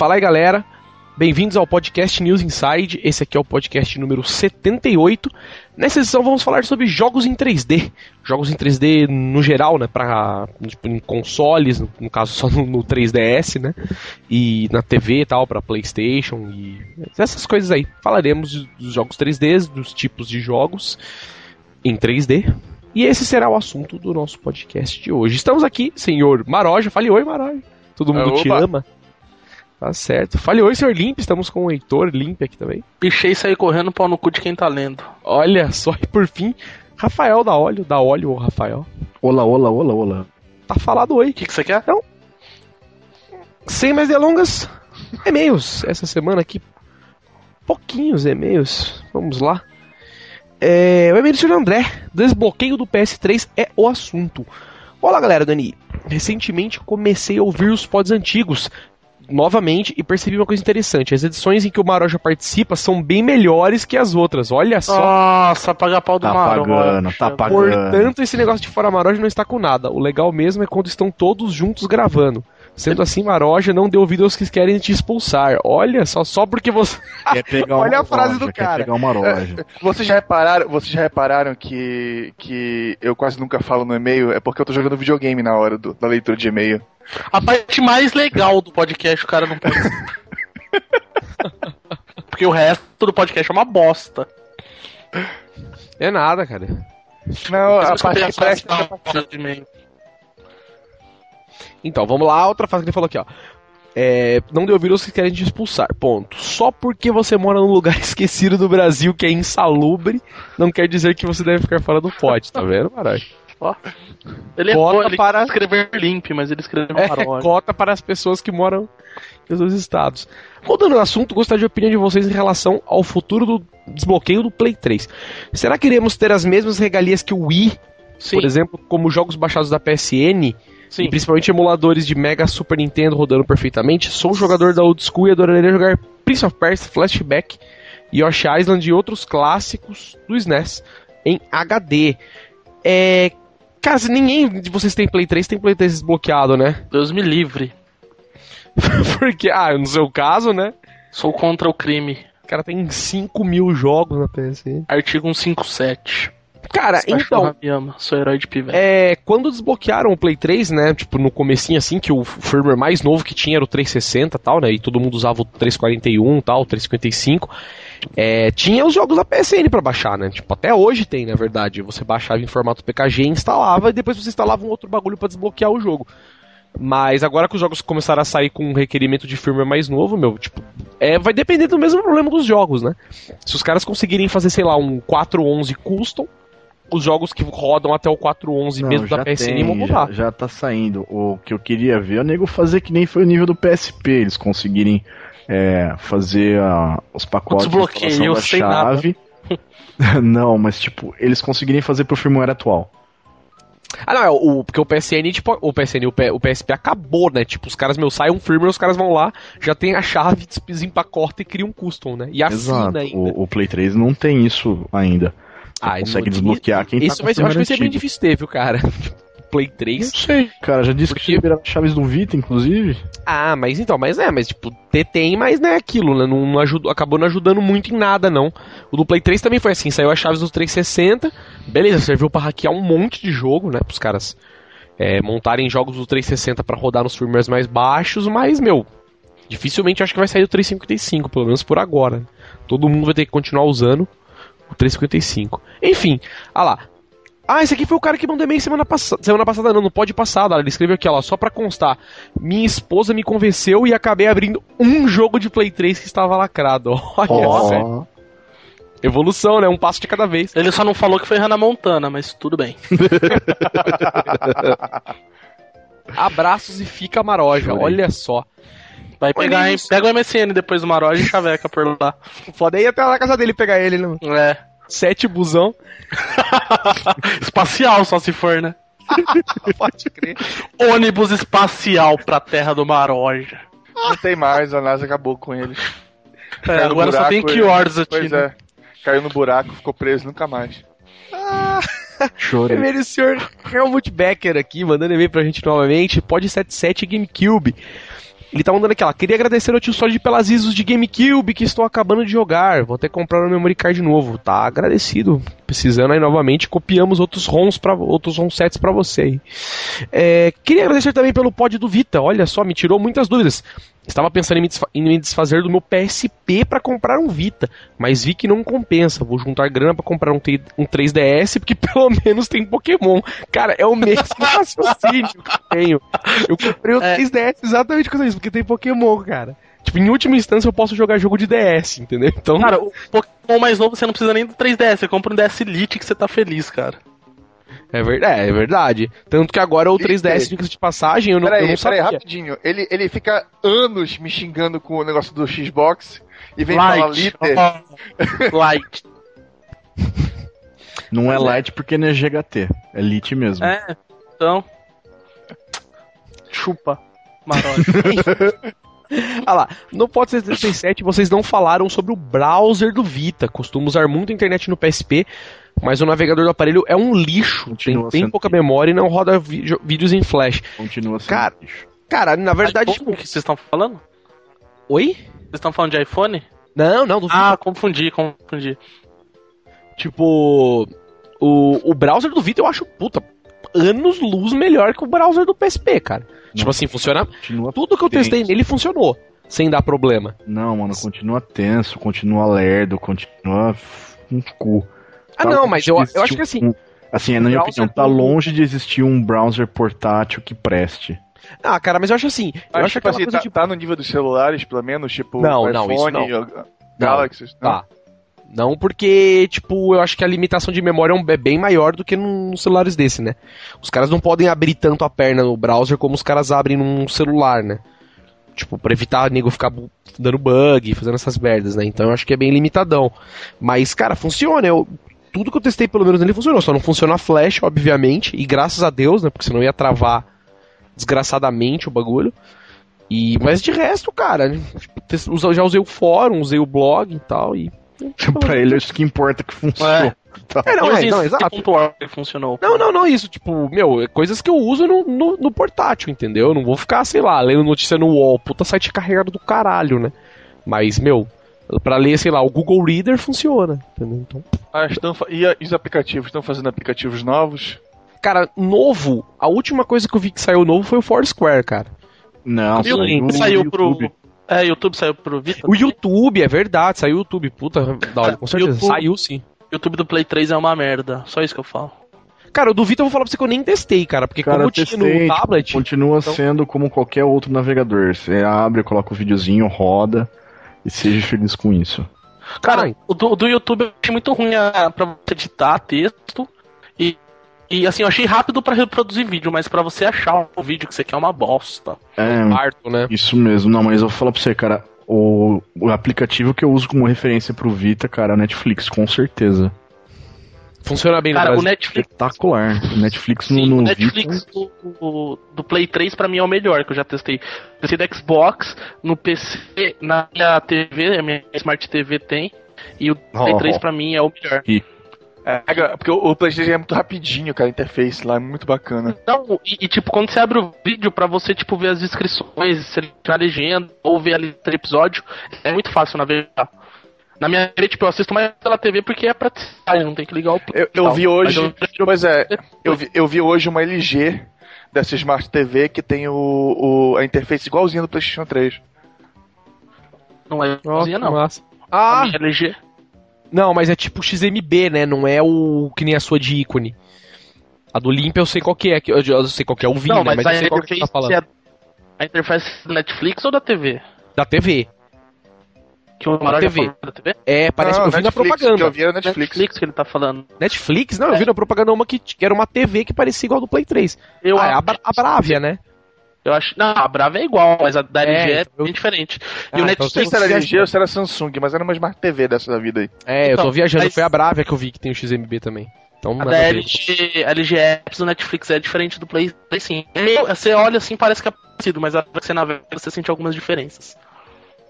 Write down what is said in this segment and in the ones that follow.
Fala aí, galera. Bem-vindos ao podcast News Inside. Esse aqui é o podcast número 78. Nessa edição vamos falar sobre jogos em 3D. Jogos em 3D no geral, né, para tipo, em consoles, no, caso só no, no, 3DS, né? E na TV e tal, para PlayStation e essas coisas aí. Falaremos dos jogos 3D, dos tipos de jogos em 3D. E esse será o assunto do nosso podcast de hoje. Estamos aqui, senhor Maroja. Fale oi, Maroja. Todo mundo te ama. Tá certo. Fale oi, senhor Limp. Estamos com o Heitor Limp aqui também. Pichei e saí correndo pau no cu de quem tá lendo. Olha só, e por fim, Rafael da Óleo. Da Óleo, Rafael. Olá, olá, olá, olá. Tá falado oi. O que, que você quer? Então, sem mais delongas, e-mails. Essa semana aqui, pouquinhos e-mails. Vamos lá. É, o e-mail do senhor André. Desbloqueio do PS3 é o assunto. Olá, galera, Dani. Recentemente comecei a ouvir os pods antigos, novamente e percebi uma coisa interessante. As edições em que o Maroja participa são bem melhores que as outras. Olha só. Nossa, paga pau do tá Maroja. Pagando, tá pagando. Portanto, esse negócio de fora Maroja não está com nada. O legal mesmo é quando estão todos juntos gravando. Sendo assim, Maroja não deu ouvido aos que querem te expulsar. Olha, só, só porque você. Olha a frase do cara. Pegar uma roja. Vocês já repararam, vocês já repararam que, que eu quase nunca falo no e-mail? É porque eu tô jogando videogame na hora do, da leitura de e-mail. A parte mais legal do podcast o cara não pode. porque o resto do podcast é uma bosta. É nada, cara. Não, a parte que presta. Então, vamos lá, outra frase que ele falou aqui, ó. É, não deu vírus que querem te expulsar. Ponto. Só porque você mora num lugar esquecido do Brasil que é insalubre, não quer dizer que você deve ficar fora do pote, tá vendo, Marai? Ó. Ele cota ele para escrever limp, mas ele escreveu é, cota para as pessoas que moram nos dois estados. Rodando o assunto, gostaria de opinião de vocês em relação ao futuro do desbloqueio do Play 3. Será que iremos ter as mesmas regalias que o Wii? Sim. Por exemplo, como jogos baixados da PSN? Sim. E principalmente emuladores de Mega Super Nintendo rodando perfeitamente. Sou um jogador da old school e adoraria jogar Prince of Persia, Flashback, Yoshi Island e outros clássicos do SNES em HD. É. Caso ninguém de vocês tem Play 3, tem Play 3 desbloqueado, né? Deus me livre. Porque, ah, no seu caso, né? Sou contra o crime. O cara tem 5 mil jogos na PSN. Artigo 157. Cara, então. ama, sou herói de pivete. É, quando desbloquearam o Play 3, né? Tipo, no comecinho assim, que o firmware mais novo que tinha era o 360 e tal, né? E todo mundo usava o 341 tal, o 355. É, tinha os jogos da PSN para baixar, né? Tipo, até hoje tem, na verdade. Você baixava em formato PKG, instalava e depois você instalava um outro bagulho para desbloquear o jogo. Mas agora que os jogos começaram a sair com um requerimento de firmware mais novo, meu, tipo, é, vai depender do mesmo problema dos jogos, né? Se os caras conseguirem fazer, sei lá, um 411 custom, os jogos que rodam até o 411 mesmo da PSN tem, vão mudar. Já, já tá saindo. O que eu queria ver é o nego fazer que nem foi o nível do PSP, eles conseguirem é, fazer a, os pacotes de da chave. não, mas tipo, eles conseguirem fazer pro firmware atual. Ah, não, é o, porque o PSN, tipo, o PSN, o, P, o PSP acabou, né? Tipo, os caras, meu, saem um firmware, os caras vão lá, já tem a chave, desempacota e cria um custom, né? E assina ainda. O, o Play 3 não tem isso ainda. Ah, consegue desbloquear quem isso tá vai, Eu acho que vai ser bem difícil ter, viu, cara? Play 3. Não sei, cara, já disse Porque... que liberava chaves do Vita, inclusive. Ah, mas então, mas é, mas tipo, tem, mas não é aquilo, né? Não, não ajudou, acabou não ajudando muito em nada, não. O do Play 3 também foi assim, saiu as chaves do 360, beleza, serviu para hackear um monte de jogo, né? Pros caras é, montarem jogos do 360 para rodar nos firmwares mais baixos, mas, meu, dificilmente acho que vai sair do 355, pelo menos por agora. Todo mundo vai ter que continuar usando o 355. Enfim, ah lá. Ah, esse aqui foi o cara que mandou e-mail semana passada. Semana passada não, não pode passar, Ele escreveu aqui, ó, só pra constar. Minha esposa me convenceu e acabei abrindo um jogo de Play 3 que estava lacrado. Olha oh. Evolução, né? Um passo de cada vez. Ele só não falou que foi Hannah Montana, mas tudo bem. Abraços e fica maroja, olha só. Vai pegar, hein? Pega o MSN depois do Maroja e chaveca por lá. Foda aí até lá na casa dele pegar ele, né? É. Sete busão. espacial, só se for, né? Pode crer. Ônibus espacial pra terra do Maroja. Não tem mais, a NASA acabou com ele. É, agora buraco, só tem keywords aqui. Pois né? é. Caiu no buraco, ficou preso nunca mais. Ah, Chorei. Primeiro o senhor Helmut Becker aqui, mandando e-mail pra gente novamente. Pode 77 GameCube. Ele tá mandando aquela. Queria agradecer ao tio Solid pelas ISOs de GameCube que estou acabando de jogar. Vou até comprar um memory card novo. Tá agradecido. Precisando aí novamente, copiamos outros ROMs para outros ROM sets para você. É, queria agradecer também pelo pod do Vita. Olha só, me tirou muitas dúvidas. Estava pensando em me, em me desfazer do meu PSP para comprar um Vita, mas vi que não compensa. Vou juntar grana para comprar um, um 3DS, porque pelo menos tem Pokémon. Cara, é o mesmo raciocínio que eu tenho. Eu comprei o é. 3DS exatamente com isso, porque tem Pokémon, cara. Tipo, em última instância eu posso jogar jogo de DS, entendeu? Então. Cara, o Pokémon mais novo você não precisa nem do 3DS, você compra um DS Elite que você tá feliz, cara. É verdade, é verdade. Tanto que agora o 3DS, diga de passagem, eu não, peraí, eu não sabia. Peraí, rapidinho. Ele, ele fica anos me xingando com o negócio do Xbox e vem light. falar liter. Light. Não é light porque não é GHT, é lit mesmo. É, então. Chupa. Olha lá, no Pod 77 vocês não falaram sobre o browser do Vita. Costumo usar muito a internet no PSP, mas o navegador do aparelho é um lixo. Continua tem bem pouca memória e não roda vídeos em flash. Continua sendo cara, lixo. Cara, na verdade. Tipo... O que vocês estão falando? Oi? Vocês estão falando de iPhone? Não, não, do Vita. Ah, confundi, confundi. Tipo. O, o browser do Vita eu acho, puta, anos luz melhor que o browser do PSP, cara. Não, tipo assim, funciona. Tudo que eu testei nele funcionou, sem dar problema. Não, mano, continua tenso, continua lerdo, continua um cu. Ah, não, mas eu, eu acho que assim. Um, assim, na minha opinião, tá longe de existir um browser portátil que preste. Ah, cara, mas eu acho assim. Eu acho, que assim, tá, tipo... tá, no nível dos celulares, pelo menos, tipo, não, iPhone, não, isso não. Galaxy. Não. Tá. Não porque, tipo, eu acho que a limitação de memória é, é bem maior do que nos celulares desse, né? Os caras não podem abrir tanto a perna no browser como os caras abrem num celular, né? Tipo, pra evitar o nego ficar dando bug, fazendo essas merdas, né? Então eu acho que é bem limitadão. Mas, cara, funciona. Eu, tudo que eu testei, pelo menos, nele funcionou. Só não funciona a flash, obviamente. E graças a Deus, né? Porque senão ia travar desgraçadamente o bagulho. E, mas de resto, cara, né? tipo, já usei o fórum, usei o blog e tal. E pra ele, acho que importa que funcione. É. Tá. É, não, é, não, exato. que funcionou. Não, não, não, isso, tipo, meu, é coisas que eu uso no, no, no, portátil, entendeu? Eu não vou ficar, sei lá, lendo notícia no UOL, puta site carregado do caralho, né? Mas, meu, pra ler, sei lá, o Google Reader funciona, entendeu? Então... Ah, estão, e, e os aplicativos? Estão fazendo aplicativos novos? Cara, novo, a última coisa que eu vi que saiu novo foi o Foursquare, cara. Não, saiu, saiu pro, é, YouTube saiu pro Vita. O YouTube, é verdade, saiu o YouTube. Puta, da hora, com certeza. YouTube, saiu sim. YouTube do Play 3 é uma merda. Só isso que eu falo. Cara, o do Vita eu vou falar pra você que eu nem testei, cara. Porque cara, como eu tinha no tablet. Tipo, continua então... sendo como qualquer outro navegador. Você abre, coloca o videozinho, roda e seja feliz com isso. Cara, o do, do YouTube eu achei muito ruim a, pra você editar texto. E assim, eu achei rápido para reproduzir vídeo, mas para você achar o vídeo que você quer é uma bosta. É, um né? Isso mesmo. Não, mas eu vou falar pra você, cara, o, o aplicativo que eu uso como referência pro Vita, cara, é o Netflix, com certeza. Funciona bem Cara, o Netflix. Espetacular. O Netflix Sim, no, no o Netflix do, do, Play 3 pra mim é o melhor que eu já testei. PC da Xbox, no PC, na minha TV, a minha Smart TV tem. E o Play oh, 3 pra mim é o melhor. E é, porque o, PlayStation é muito rapidinho, cara, a interface lá é muito bacana. Não, e, e, tipo, quando você abre o vídeo pra você, tipo, ver as descrições, selecionar a legenda, ou ver a lista de episódio, é muito fácil navegar. Na minha TV, tipo, eu assisto mais pela TV porque é praticidade, não tem que ligar o Eu, eu vi hoje, eu, pois é, eu vi, eu vi hoje uma LG dessa Smart TV que tem o, o a interface igualzinha do PlayStation 3. Não é igualzinha, oh, não. Massa. Ah! A minha LG. Não, mas é tipo XMB, né? Não é o que nem a sua de ícone. A do Limp eu sei qual que é, eu sei qual que é o Vim, né? Mas, mas eu sei qual que você tá falando. É a interface da Netflix ou da TV? Da TV. Que o da TV. da TV? É, parece não, que eu vi na propaganda. Que eu vi era Netflix. Netflix que ele tá falando. Netflix? Não, é. eu vi na propaganda uma que, que, era uma TV que parecia igual a do Play 3. Eu ah, é a, a Bravia, né? Eu acho. Não, a Brava é igual, mas a da LG é, é bem diferente. Ah, e o Netflix. Não sei se era LG ou se era Samsung, mas era uma Smart TV dessa da vida aí. É, então, eu tô então, viajando, mas... foi a Brava que eu vi que tem o XMB também. Então, a da LG, LG Apps do Netflix é diferente do Play, sim. Você olha assim, parece que é parecido, mas a você navega, você sente algumas diferenças.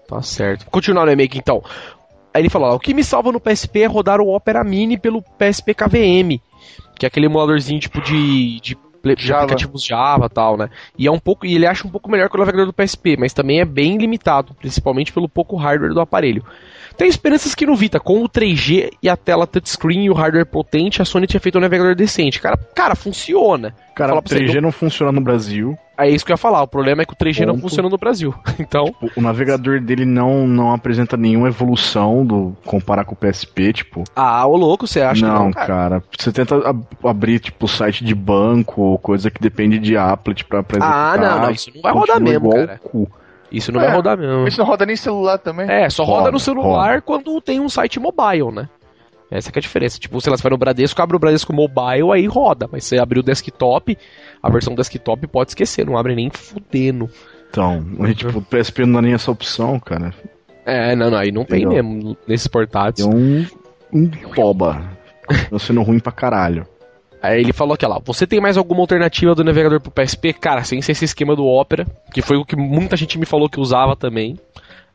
Tá certo. Continuar no aqui então. Aí ele falou: o que me salva no PSP é rodar o Opera Mini pelo PSP KVM, que é aquele emuladorzinho tipo de, de Java. aplicativos Java e tal, né? E é um pouco, e ele acha um pouco melhor que o navegador do PSP, mas também é bem limitado, principalmente pelo pouco hardware do aparelho. Tem esperanças que no Vita, com o 3G e a tela touchscreen e o hardware potente, a Sony tinha feito um navegador decente. Cara, cara funciona. Cara, o 3G você, não funciona no Brasil. É isso que eu ia falar. O problema é que o 3G Ponto. não funciona no Brasil. Então. Tipo, o navegador dele não, não apresenta nenhuma evolução do comparar com o PSP, tipo. Ah, ô louco, você acha não, que não, cara? cara? Você tenta ab abrir, tipo, site de banco ou coisa que depende de applet pra apresentar. Ah, não, não. Isso não vai rodar mesmo, cara. Cu. Isso não é, vai rodar mesmo. Isso não roda nem celular também. É, só roda, roda no celular roda. quando tem um site mobile, né? Essa é a diferença. Tipo, sei lá, você vai no Bradesco, abre o Bradesco Mobile, aí roda. Mas você abrir o desktop, a versão desktop pode esquecer, não abre nem fudendo. Então, a tipo, o PSP não dá nem essa opção, cara. É, não, não, aí não tem mesmo nesses portáteis. É um, um toba. Tá sendo ruim pra caralho. Aí ele falou aqui, lá, você tem mais alguma alternativa do navegador pro PSP? Cara, sem ser esse esquema do Opera, que foi o que muita gente me falou que usava também.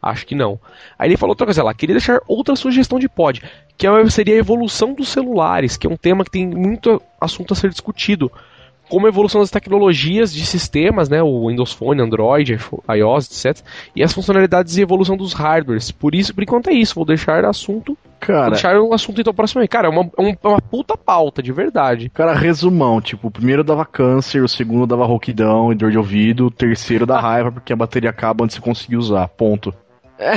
Acho que não. Aí ele falou outra coisa lá, queria deixar outra sugestão de pod, que é seria a evolução dos celulares, que é um tema que tem muito assunto a ser discutido como a evolução das tecnologias de sistemas, né, o Windows Phone, Android, iOS, etc, e as funcionalidades e evolução dos hardwares. Por isso, por enquanto é isso, vou deixar assunto Cara, vou deixar o assunto então próximo aí. Cara, é uma, é uma puta pauta, de verdade. Cara, resumão, tipo, o primeiro dava câncer, o segundo dava rouquidão e dor de ouvido, o terceiro dá raiva porque a bateria acaba antes de você conseguir usar, ponto. É,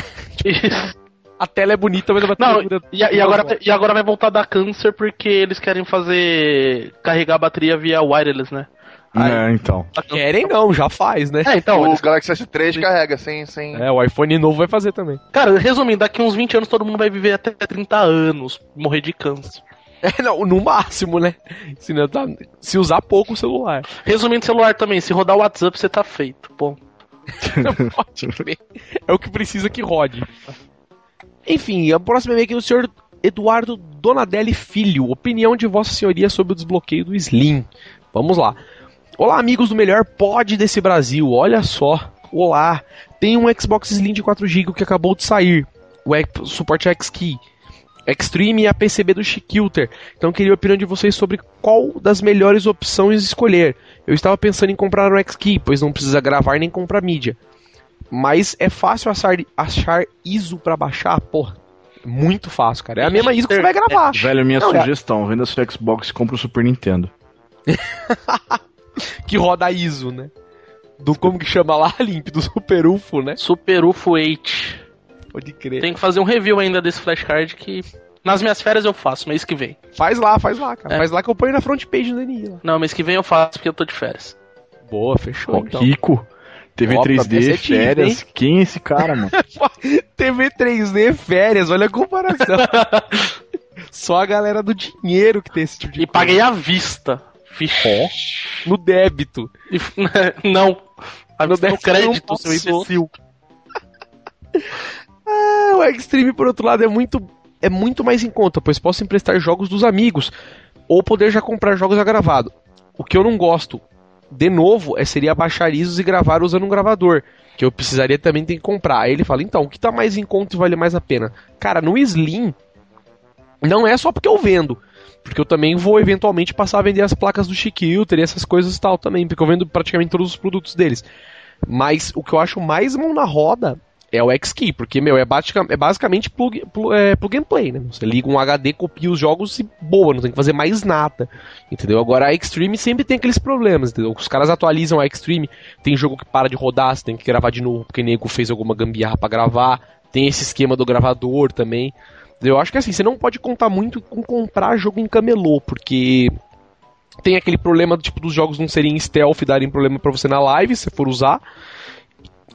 a tela é bonita, mas a bateria não, e, e, agora, e agora vai voltar a dar câncer porque eles querem fazer. carregar a bateria via wireless, né? Aí, é, então. Querem não, já faz, né? É, então. O. Galaxy S3 carrega sem, sem. É, o iPhone novo vai fazer também. Cara, resumindo, daqui uns 20 anos todo mundo vai viver até 30 anos, morrer de câncer. É, não, no máximo, né? Se, não tá, se usar pouco o celular. Resumindo, celular também, se rodar o WhatsApp, você tá feito. Bom. é o que precisa que rode. Enfim, a próxima e-mail aqui do senhor Eduardo Donadelli Filho. Opinião de Vossa Senhoria sobre o desbloqueio do Slim. Vamos lá. Olá, amigos do melhor pod desse Brasil. Olha só. Olá. Tem um Xbox Slim de 4GB que acabou de sair. O suporte X-Key. Extreme e a PCB do Chiquilter. Então queria a opinião de vocês sobre qual das melhores opções escolher. Eu estava pensando em comprar um X-Key, pois não precisa gravar nem comprar mídia. Mas é fácil achar, achar ISO para baixar? Porra, muito fácil, cara. É a mesma ISO que você vai gravar. Velho, minha não, é- sugestão, venda seu Xbox e compra o Super Nintendo. que roda ISO, né? Do como que chama lá, Limp, do Super UFO, né? Super UFO 8. Pode crer. Tem que fazer um review ainda desse flashcard que nas minhas férias eu faço, mês que vem. Faz lá, faz lá, cara. É. Faz lá que eu ponho na front page do NI. Não, mês que vem eu faço porque eu tô de férias. Boa, fechou. Oh, então. Kiko. TV Opa, 3D, férias. Quem é esse cara, mano? TV 3D, férias, olha a comparação. Só a galera do dinheiro que tem esse tipo de E coisa. paguei à vista. Fichó. No débito. não. No, crédito, seu imbecil. ah, o Extreme, por outro lado, é muito, é muito mais em conta, pois posso emprestar jogos dos amigos ou poder já comprar jogos a gravado. O que eu não gosto de novo, é, seria baixar ISOs e gravar usando um gravador. Que eu precisaria também ter que comprar. Aí ele fala, então, o que tá mais em conta e vale mais a pena? Cara, no Slim, não é só porque eu vendo. Porque eu também vou eventualmente passar a vender as placas do Chiquilter e essas coisas e tal também. Porque eu vendo praticamente todos os produtos deles. Mas o que eu acho mais mão na roda é o X-Key, porque, meu, é, é basicamente plug, plug, é, plug and play, né? Você liga um HD, copia os jogos e boa, não tem que fazer mais nada, entendeu? Agora a Extreme sempre tem aqueles problemas, entendeu? Os caras atualizam a Extreme, tem jogo que para de rodar, você tem que gravar de novo porque nego fez alguma gambiarra para gravar, tem esse esquema do gravador também. Eu acho que assim, você não pode contar muito com comprar jogo em camelô, porque tem aquele problema tipo dos jogos não serem stealth darem problema para você na live, se for usar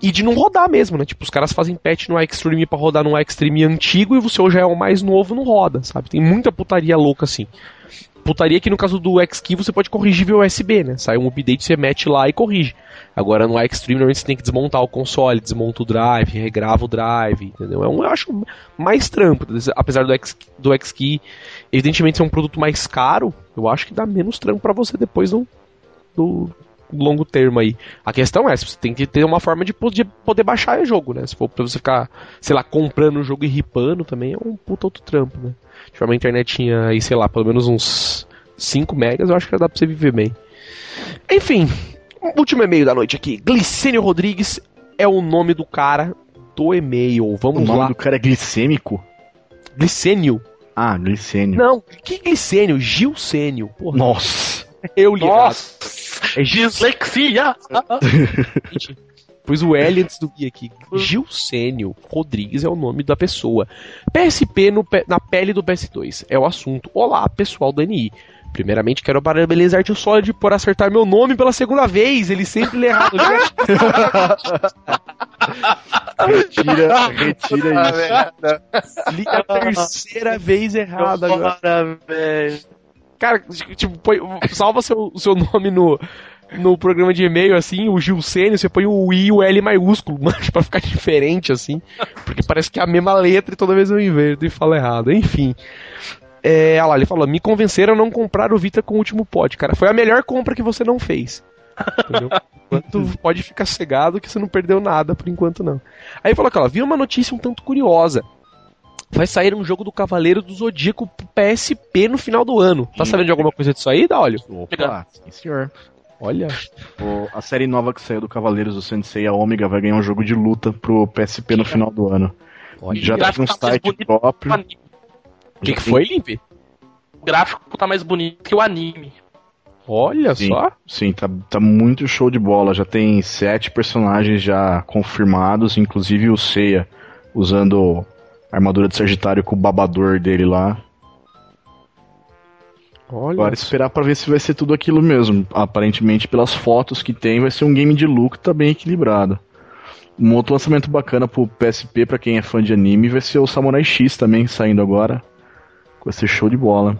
e de não rodar mesmo, né? Tipo, os caras fazem patch no Extreme para rodar no Extreme antigo e o seu já é o mais novo, não roda, sabe? Tem muita putaria louca assim. Putaria que no caso do X-Key você pode corrigir via USB, né? Sai um update, você mete lá e corrige. Agora no Extreme normalmente você tem que desmontar o console, desmonta o drive, regrava o drive, entendeu? É um, eu acho mais trampo, apesar do X do X-Key evidentemente ser um produto mais caro, eu acho que dá menos trampo para você depois do, do, longo termo aí. A questão é, você tem que ter uma forma de poder, poder baixar o jogo, né? Se for pra você ficar, sei lá, comprando o jogo e ripando também, é um puta outro trampo, né? Se for uma internetinha aí, sei lá, pelo menos uns 5 megas, eu acho que dá pra você viver bem. Enfim, último e-mail da noite aqui. Glicênio Rodrigues é o nome do cara do e-mail. O Vamos nome lá. do cara é glicêmico? Glicênio. Ah, glicênio. Não, que glicênio? Gilcênio. Porra, Nossa. eu li. Nossa! É. Dislexia! Pus o L antes do I aqui. Gilcênio Rodrigues é o nome da pessoa. PSP no na pele do PS2 é o assunto. Olá, pessoal do NI. Primeiramente, quero parabenizar o Solid por acertar meu nome pela segunda vez. Ele sempre lê errado. Retira, retira Ah, isso. merda. Li a terceira vez errado agora. Cara, tipo, põe- salva seu, o seu nome no, no programa de e-mail, assim, o Gilcênio, você põe o I e o L maiúsculo, mas pra ficar diferente, assim. Porque parece que é a mesma letra e toda vez eu inverto e falo errado. Enfim. É, olha lá, ele falou: me convenceram a não comprar o Vita com o último pod, cara. Foi a melhor compra que você não fez. Entendeu? Enquanto pode ficar cegado que você não perdeu nada por enquanto, não. Aí falou aqui, ó, vi uma notícia um tanto curiosa. Vai sair um jogo do Cavaleiro do Zodíaco PSP no final do ano. Tá sabendo de alguma coisa disso aí, da olho? Opa, sim, senhor. Olha. O- a série nova que saiu do Cavaleiros do Sensei, a Ômega, vai ganhar um jogo de luta pro PSP no final do ano. Olha. Já gráfico tem um tá site bonito próprio. O que, que foi, Limpe? O gráfico tá mais bonito que o anime. Olha Sim. só. Sim, tá, tá muito show de bola. Já tem sete personagens já confirmados, inclusive o Seiya usando a armadura de Sagitário com o babador dele lá. Olha. Agora esperar pra ver se vai ser tudo aquilo mesmo. Aparentemente, pelas fotos que tem, vai ser um game de look tá bem equilibrado. Um outro lançamento bacana pro PSP, pra quem é fã de anime, vai ser o Samurai X também, saindo agora. Vai ser show de bola.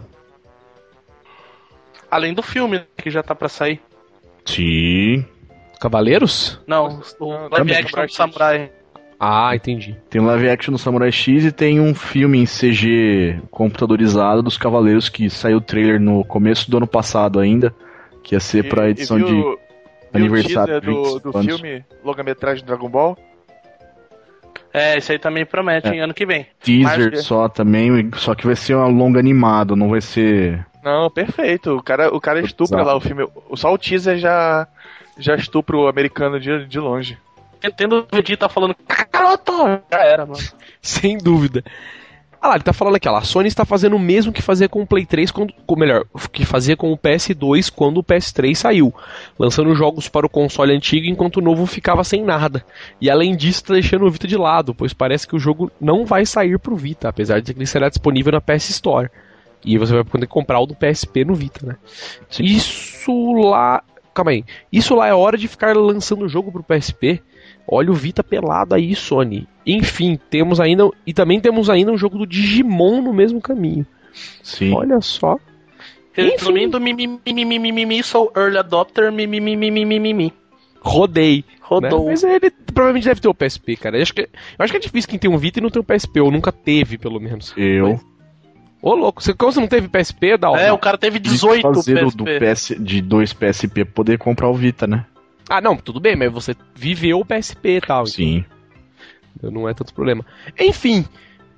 Além do filme, né, que já tá pra sair. Sim. Cavaleiros? Não, o live action do. Samurai. Ah, entendi. Tem um live action do Samurai X e tem um filme em CG computadorizado dos Cavaleiros que saiu o trailer no começo do ano passado ainda, que ia ser pra E- edição viu- de viu aniversário o do, 25 do anos. filme longa-metragem Dragon Ball? É, esse aí também promete em ano que vem. teaser Mas- só também, só que vai ser um longa animado, não vai ser Não, perfeito. O cara, o cara estupra Exato. lá o filme. Só o teaser já, já estupra o americano de, de longe. Tendo o Vegeta falando, garoto! Já era, mano. Sem dúvida. Ah lá, ele tá falando aqui, ó, a Sony está fazendo o mesmo que fazia com o Play 3, quando, ou melhor, que fazia com o PS2 quando o PS3 saiu, lançando jogos para o console antigo enquanto o novo ficava sem nada. E além disso, está deixando o Vita de lado, pois parece que o jogo não vai sair pro Vita, apesar de que ele será disponível na PS Store. E você vai poder comprar o do PSP no Vita, né? Isso lá. Calma aí. Isso lá é hora de ficar lançando o jogo pro PSP. Olha o Vita pelado aí, Sony. Enfim, temos ainda. E também temos ainda um jogo do Digimon no mesmo caminho. Sim. Olha só. Resumindo, mimimi, sou early adopter, mimimi. Rodei. Né? Rodou. Mas ele provavelmente deve ter o PSP, cara. Eu acho, que, eu acho que é difícil quem tem um Vita e não tem um PSP, ou nunca teve, pelo menos. Eu Ô, louco, você, como você não teve PSP, dá É, o cara teve 18 fazer o PSP. do PS, de dois PSP pra poder comprar o Vita, né? Ah, não, tudo bem, mas você viveu o PSP e tal. Sim. Então não é tanto problema. Enfim,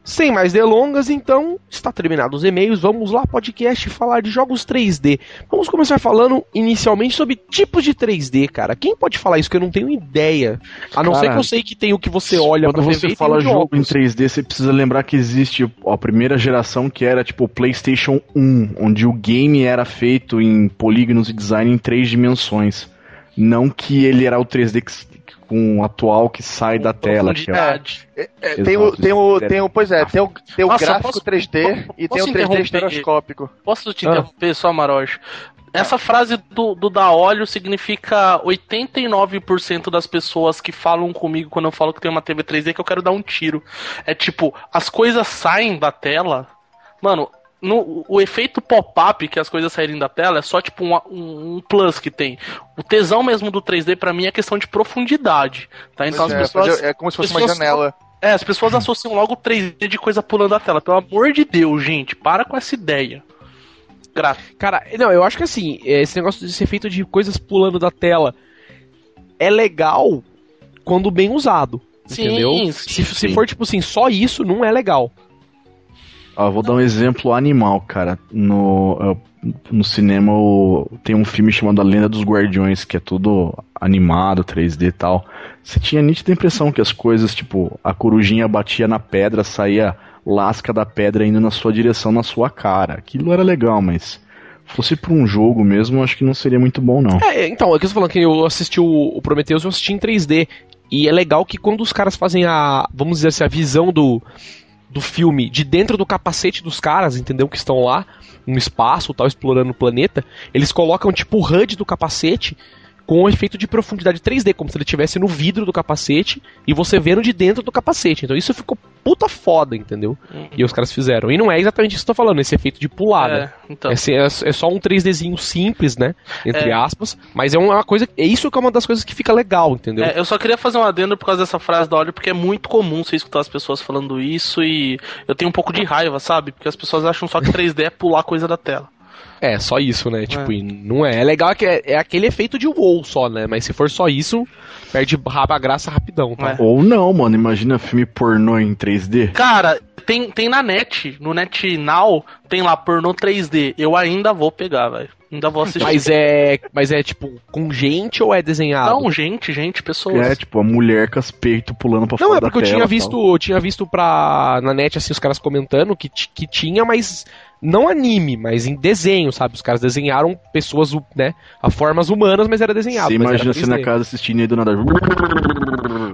sem mais delongas, então, está terminados os e-mails. Vamos lá, podcast, falar de jogos 3D. Vamos começar falando inicialmente sobre tipos de 3D, cara. Quem pode falar isso que eu não tenho ideia? A não ser Cara, que eu sei que tem o que você olha Quando você TV fala jogo em óculos. 3D, você precisa lembrar que existe a primeira geração que era tipo o PlayStation 1, onde o game era feito em polígonos e design em três dimensões. Não que ele era o 3D que- com o atual que sai da tela. Que é, Profundidade. É, tem, o, tem, o, tem o. Pois é, tem o, tem o Nossa, gráfico posso- 3D e tem o 3D interromper? estereoscópico. Posso te Ah. interromper só, Marojo? Essa frase do, do da óleo significa 89% das pessoas que falam comigo quando eu falo que tem uma TV 3D que eu quero dar um tiro. É tipo, as coisas saem da tela. Mano, no, o efeito pop-up que as coisas saírem da tela é só tipo um, um- um plus que tem. O tesão mesmo do 3D pra mim é questão de profundidade. Tá? Então Pois as é, pessoas. é como se fosse uma janela. É, as pessoas associam logo o 3D de coisa pulando da tela. Pelo amor de Deus, gente, para com essa ideia. Gráfico. Cara, não, eu acho que assim, esse negócio de ser feito de coisas pulando da tela é legal quando bem usado. Sim, entendeu? sim, se, se sim. for tipo assim, só isso não é legal. Vou dar um exemplo animal, cara. No, no cinema tem um filme chamado A Lenda dos Guardiões, que é tudo animado, 3D e tal. Você tinha a nítida impressão que as coisas, tipo, a corujinha batia na pedra, saía lasca da pedra indo na sua direção, na sua cara. Aquilo era legal, mas fosse pra um jogo mesmo, acho que não seria muito bom, não. É, então, é que eu tô falando que eu assisti o, o Prometheus, eu assisti em 3D. E é legal que quando os caras fazem a, vamos dizer assim, a visão do, do filme de dentro do capacete dos caras, entendeu? Que estão lá no espaço, tal, explorando o planeta, eles colocam tipo o HUD do capacete com um efeito de profundidade 3D, como se ele estivesse no vidro do capacete e você vendo de dentro do capacete. Então isso ficou puta foda, entendeu? E os caras fizeram. E não é exatamente isso que eu tô falando, esse efeito de pular, né? É, então. Esse é, é só um 3Dzinho simples, né? Entre É. aspas. Mas é uma coisa. É isso que é uma das coisas que fica legal, entendeu? É, eu só queria fazer um adendo por causa dessa frase da Olho, porque é muito comum você escutar as pessoas falando isso e eu tenho um pouco de raiva, sabe? Porque as pessoas acham só que 3D é pular coisa da tela. É, só isso, né? Tipo, e não é. É legal que é, é aquele efeito de wow só, né? Mas se for só isso, perde raba a graça rapidão, tá? É. Ou não, mano. Imagina filme pornô em 3D. Cara, tem, tem na net, no NetNow, tem lá pornô 3D. Eu ainda vou pegar, velho. Ainda vou assistir. Mas é. Mas é tipo com gente ou é desenhado? Não, gente, gente, pessoas. É, tipo, a mulher com as peitos pulando pra Não, fora é porque da eu tinha visto, eu tinha visto pra, na net, assim, os caras comentando que, que tinha, mas não anime, mas em desenho, sabe? Os caras desenharam pessoas, né, a formas humanas, mas era desenhado. Você imagina você na 3D. casa assistindo e do nada.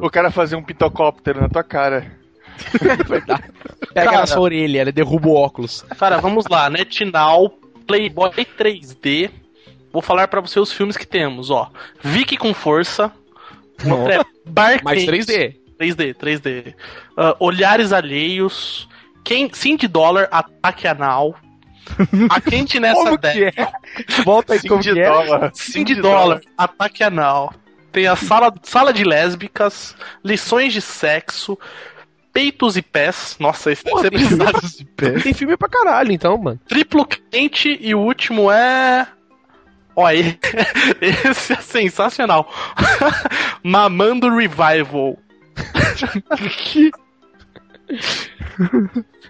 O cara fazer um pitocóptero na tua cara. Pega Cara. na sua orelha, ele derruba o óculos. Cara, vamos lá. NetNow, Playboy 3D. Vou falar pra você os filmes que temos, ó. Vicky com Força. É Quente. 3D. 3D, 3D. Ah, Olhares Alheios. Quem, Cindy Dollar, Ataque Anal. A quente nessa Como década. que é? Volta aí, como Cindy que é? dólar. Cindy Dollar, Ataque Anal. Tem a sala, sala de lésbicas, lições de sexo, peitos e pés. Nossa, esse deve Porra, ser tem pesado. Tem filme pra caralho, então, mano. Triplo quente e o último é. Olha, esse é sensacional. Mamando Revival.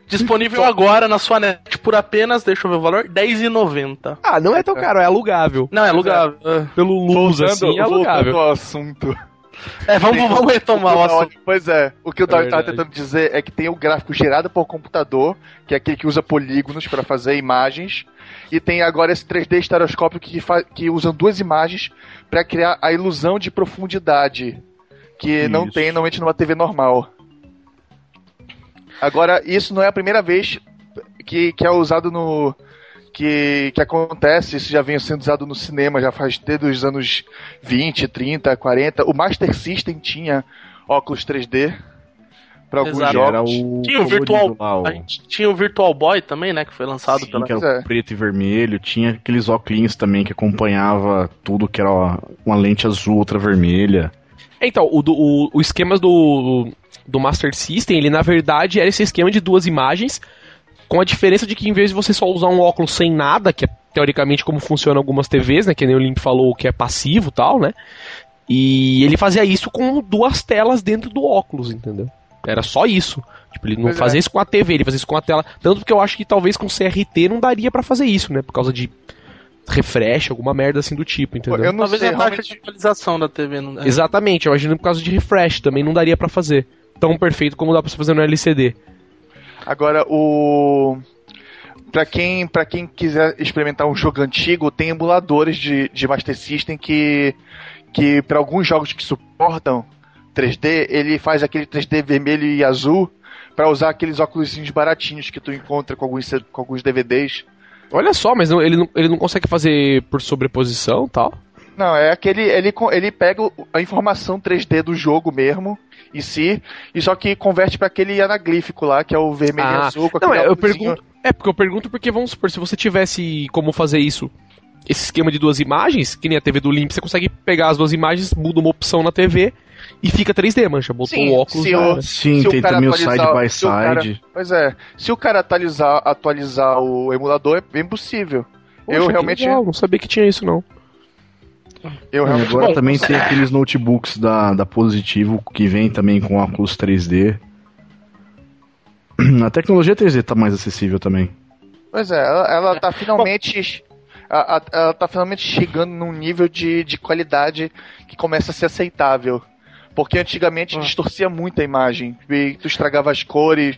Disponível agora na sua net por apenas, deixa eu ver o valor, R$10,90. Ah, não é tão caro, é alugável. Não, é alugável. Pelo luz, assim, é voltando alugável. ao assunto. É, vamos, vamos retomar o assunto. Pois é, o que eu tava, É tava verdade. tentando dizer é que tem o gráfico gerado por computador, que é aquele que usa polígonos para fazer imagens, e tem agora esse 3D estereoscópio que, que usam duas imagens para criar a ilusão de profundidade, que não Isso. tem normalmente numa TV normal. Agora, isso não é a primeira vez que, que é usado no. Que, que acontece, isso já vem sendo usado no cinema, já faz desde os anos 20, 30, 40. O Master System tinha óculos 3D para alguns Exato. jogos. Era o Tinha o Virtual, lá, o- tinha o Virtual Boy também, né, que foi lançado Sim, pela... que era é. o preto e vermelho. Tinha aqueles óculos também que acompanhava tudo que era uma lente azul, outra vermelha. Então, o, do- o, o esquema do, do Master System, ele na verdade era esse esquema de duas imagens, com a diferença de que em vez de você só usar um óculos sem nada, que é teoricamente como funciona algumas TVs, né, que nem o Limp falou, que é passivo e tal, né, e ele fazia isso com duas telas dentro do óculos, entendeu? Era só isso. Tipo, ele não Pois é. fazia isso com a TV, ele fazia isso com a tela. Tanto porque eu acho que talvez com CRT não daria pra fazer isso, né? Por causa de refresh, alguma merda assim do tipo, entendeu? Eu não Talvez sei, a taxa de atualização da TV não é. Exatamente, eu imagino por causa de refresh também não daria pra fazer tão perfeito como dá pra você fazer no LCD. Agora, o. Pra quem, pra quem quiser experimentar um jogo antigo, tem emuladores de, de Master System que, que para alguns jogos que suportam 3D, ele faz aquele 3D vermelho e azul pra usar aqueles óculos baratinhos que tu encontra com alguns, com alguns DVDs. Olha só, mas não- ele, não, ele não consegue fazer por sobreposição e tal. Não, é aquele. Ele, ele pega a informação 3D do jogo mesmo, em si, e só que converte pra aquele anaglífico lá, que é o vermelho e Ah, azul. Com Não, aquele é, eu pergunto. É, porque eu pergunto porque, vamos supor, se você tivesse como fazer isso, esse esquema de duas imagens, que nem a TV do Limp, você consegue pegar as duas imagens, muda uma opção na TV e fica 3D, mancha. Botou Sim, o óculos. se o-. Sim, Se o tem cara também o side by o cara- side. Pois é, se o cara atualizar, atualizar o emulador, é bem possível. Poxa, eu realmente. legal, não sabia que tinha isso, não. Eu E realmente. agora Bom, também tem aqueles notebooks da, da Positivo que vem também com óculos 3D. A tecnologia 3D tá mais acessível também. Pois é, ela, ela tá finalmente. a- a- ela tá finalmente chegando num nível de, de qualidade que começa a ser aceitável. Porque antigamente Ah. distorcia muito a imagem. E tu estragava as cores.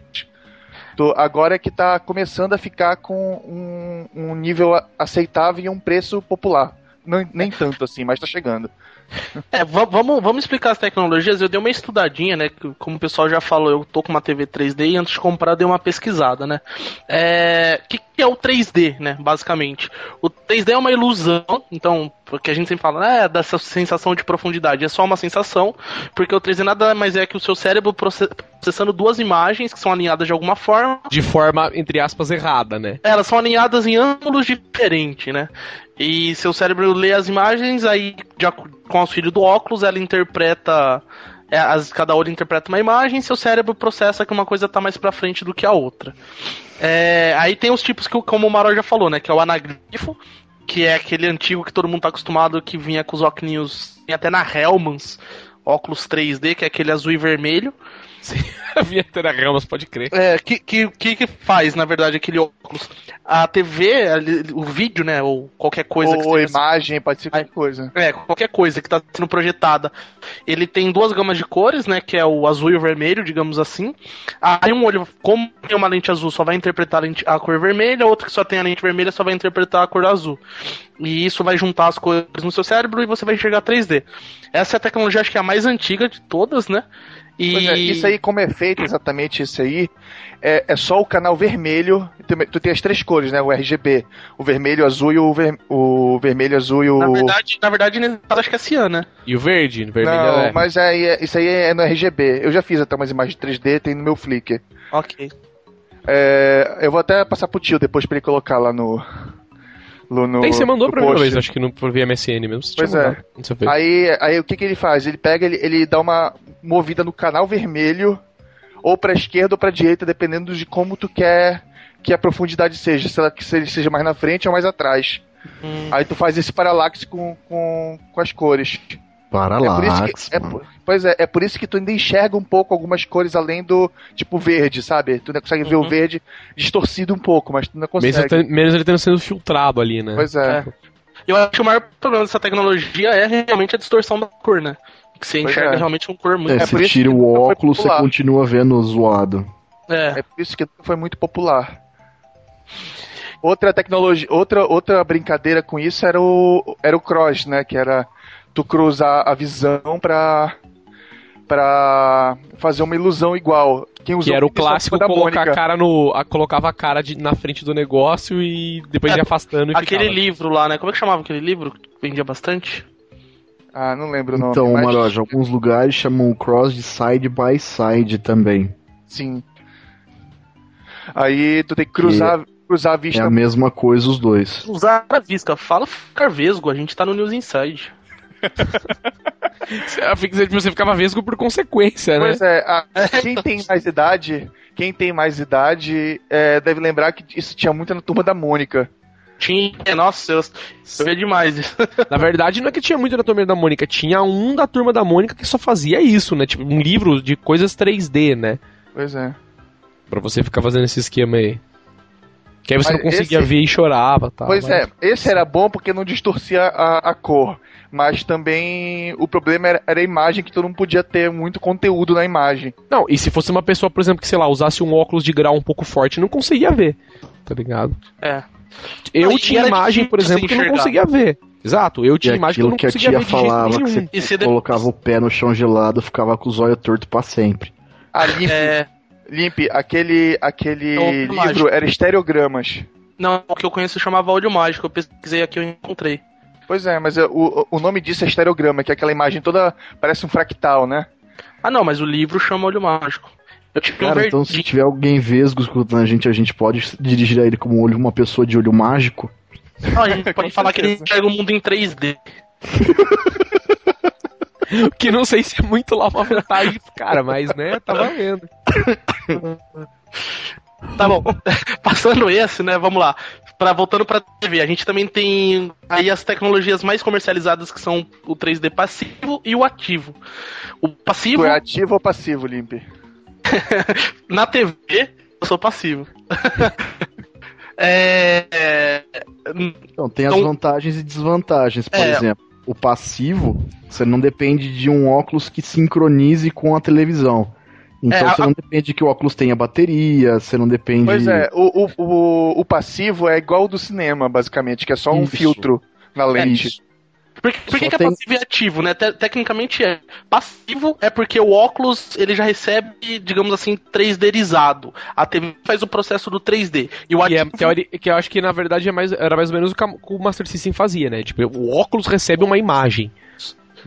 Tu- agora é que tá começando a ficar com um, um nível aceitável e um preço popular. Não- nem tanto assim, mas tá chegando. É, va- vamos, vamos explicar as tecnologias. Eu dei uma estudadinha, né? Como o pessoal já falou, eu tô com uma TV 3D e antes de comprar dei uma pesquisada, né? É, O que, que é o 3D, né? Basicamente. O 3D é uma ilusão, então, porque a gente sempre fala, é, dessa sensação de profundidade. É só uma sensação, porque o 3D nada mais é que o seu cérebro processando duas imagens que são alinhadas de alguma forma De forma, entre aspas, errada, né? elas são alinhadas em ângulos diferentes, né? E seu cérebro lê as imagens, aí de com o auxílio do óculos, ela interpreta. é, as- cada olho interpreta uma imagem, seu cérebro processa que uma coisa tá mais pra frente do que a outra. É, aí tem os tipos que, como o Maró já falou, né? Que é o anagrifo, que é aquele antigo que todo mundo tá acostumado, que vinha com os óculos, até na Hellmans, óculos 3D, que é aquele azul e vermelho. A vinheta da Ramas, pode crer. É, que, que, que faz, na verdade, aquele óculos? A TV, o vídeo, né, ou qualquer coisa que Ou imagem, pode ser qualquer coisa. É, qualquer coisa que está sendo projetada. Ele tem duas gamas de cores, né? Que é o azul e o vermelho, digamos assim. Aí um olho, como tem uma lente azul, só vai interpretar a, lente- a cor vermelha, outro que só tem a lente vermelha só vai interpretar a cor azul. E isso vai juntar as cores no seu cérebro e você vai enxergar 3D. Essa é a tecnologia, acho que é a mais antiga de todas, né? E Pois é, isso aí, como é feito exatamente isso aí, é, é só o canal vermelho. Tu, tu tem as três cores, né? O RGB. O vermelho, o azul e o, ver, o vermelho, azul e o. Na verdade, na verdade, acho que é cian, né? E o verde? Vermelho Não, é. mas aí, é- isso aí é no RGB. Eu já fiz até umas imagens 3D, tem no meu Flickr. Ok. É, eu vou até passar pro tio depois pra ele colocar lá no. no, no Tem, você mandou pra mim vez, acho que no, por via MSN mesmo. Pois é. mandado. Não sei o que. Aí, aí o que, que ele faz? Ele pega, ele, ele dá uma movida no canal vermelho, ou pra esquerda ou pra direita, dependendo de como tu quer que a profundidade seja. Se, ela, ele seja mais na frente ou mais atrás. Hum. Aí tu faz esse paralaxe com, com, com as cores. É por isso que, é, por- pois é, é por isso que tu ainda enxerga um pouco algumas cores além do tipo verde, sabe? Tu ainda consegue ver o Uhum. verde distorcido um pouco, mas tu ainda consegue. Menos, ele menos ele tendo sendo filtrado ali, né? Pois é. Eu acho que o maior problema dessa tecnologia é realmente a distorção da cor, né? Que você Pois enxerga é. realmente uma cor muito. É, É você tira que o óculos, você continua vendo zoado. É. É por isso que foi muito popular. Outra tecnologia, outra, outra brincadeira com isso era o, era o cross, né? Que era tu cruzar a visão pra, pra fazer uma ilusão igual. Quem Que usou era o clássico colocar a Mônica. cara no. A, colocava a cara de- na frente do negócio e depois É, ia afastando e Aquele ficava. livro lá, né? Como é que chamava aquele livro? que Vendia bastante? Ah, não lembro o nome. Então, mas, Maroja, alguns lugares chamam o cross de side by side também. Sim. Aí tu tem que cruzar, cruzar a É vista. a mesma coisa os dois. Usar a vista. Fala ficar vesgo, a gente tá no News Inside. Você ficava vesgo por consequência, né? Pois é, a- quem tem mais idade, quem tem mais idade é, deve lembrar que isso tinha muito na turma da Mônica. Tinha. Nossa, eu, eu via demais. Na verdade, não é que tinha muito da turma da Mônica, tinha um da turma da Mônica que só fazia isso, né? Tipo, um livro de coisas 3D, né? Pois é. Pra você ficar fazendo esse esquema aí. Que aí você Mas não conseguia esse- ver e chorava tal. Pois mas- é, esse era bom porque não distorcia a, a cor. Mas também o problema era, era a imagem, que tu não podia ter muito conteúdo na imagem. Não, e se fosse uma pessoa, por exemplo, que, sei lá, usasse um óculos de grau um pouco forte, não conseguia ver. Tá ligado? É. Eu Não, e tinha imagem, por exemplo, que eu não conseguia ver. Exato, eu E tinha imagem que eu aquilo não que a conseguia tia ver de jeito falava, que você E se colocava o pé no chão gelado, ficava com os olhos tortos pra sempre. A Limp, É. Limp aquele, aquele É livro mágico. era estereogramas. Não, o que eu conheço chamava Olho Mágico. Eu pesquisei aqui e encontrei. Pois é, mas é, o, o nome disso é estereograma, que é aquela imagem toda parece um fractal, né? Ah, não, mas o livro chama Olho Mágico. Eu tive um Cara, então se verdinho. tiver alguém vesgo escutando a gente, a gente pode dirigir a ele como olho, uma pessoa de olho mágico. Não, a gente pode falar que ele certeza. enxerga o mundo em 3D. Que não sei se é muito lá uma vantagem pro cara, mas né, tá valendo. Tá bom. Passando esse, né? Vamos lá. Pra, voltando pra TV, a gente também tem aí as tecnologias mais comercializadas que são o 3D passivo e o ativo. O passivo Tu é ativo ou passivo, Limp? na TV eu sou passivo. é, é, Então, tem as Então- vantagens e desvantagens. Por É. exemplo, o passivo, você não depende de um óculos que sincronize com a televisão. Então É, a- você não depende que o óculos tenha bateria, você não depende. Pois é, o, o, o, o passivo é igual ao do cinema, basicamente, que é só um Isso. filtro na lente. Isso. Por, que- é tem- passivo e ativo, né? Te- tecnicamente é. Passivo é porque o óculos ele já recebe, digamos assim, 3Dizado. A TV faz o processo do 3D. E o Que, é, ativo. teori- que eu acho que na verdade é mais, era mais ou menos o que o Master System fazia, né? Tipo, o óculos recebe uma imagem.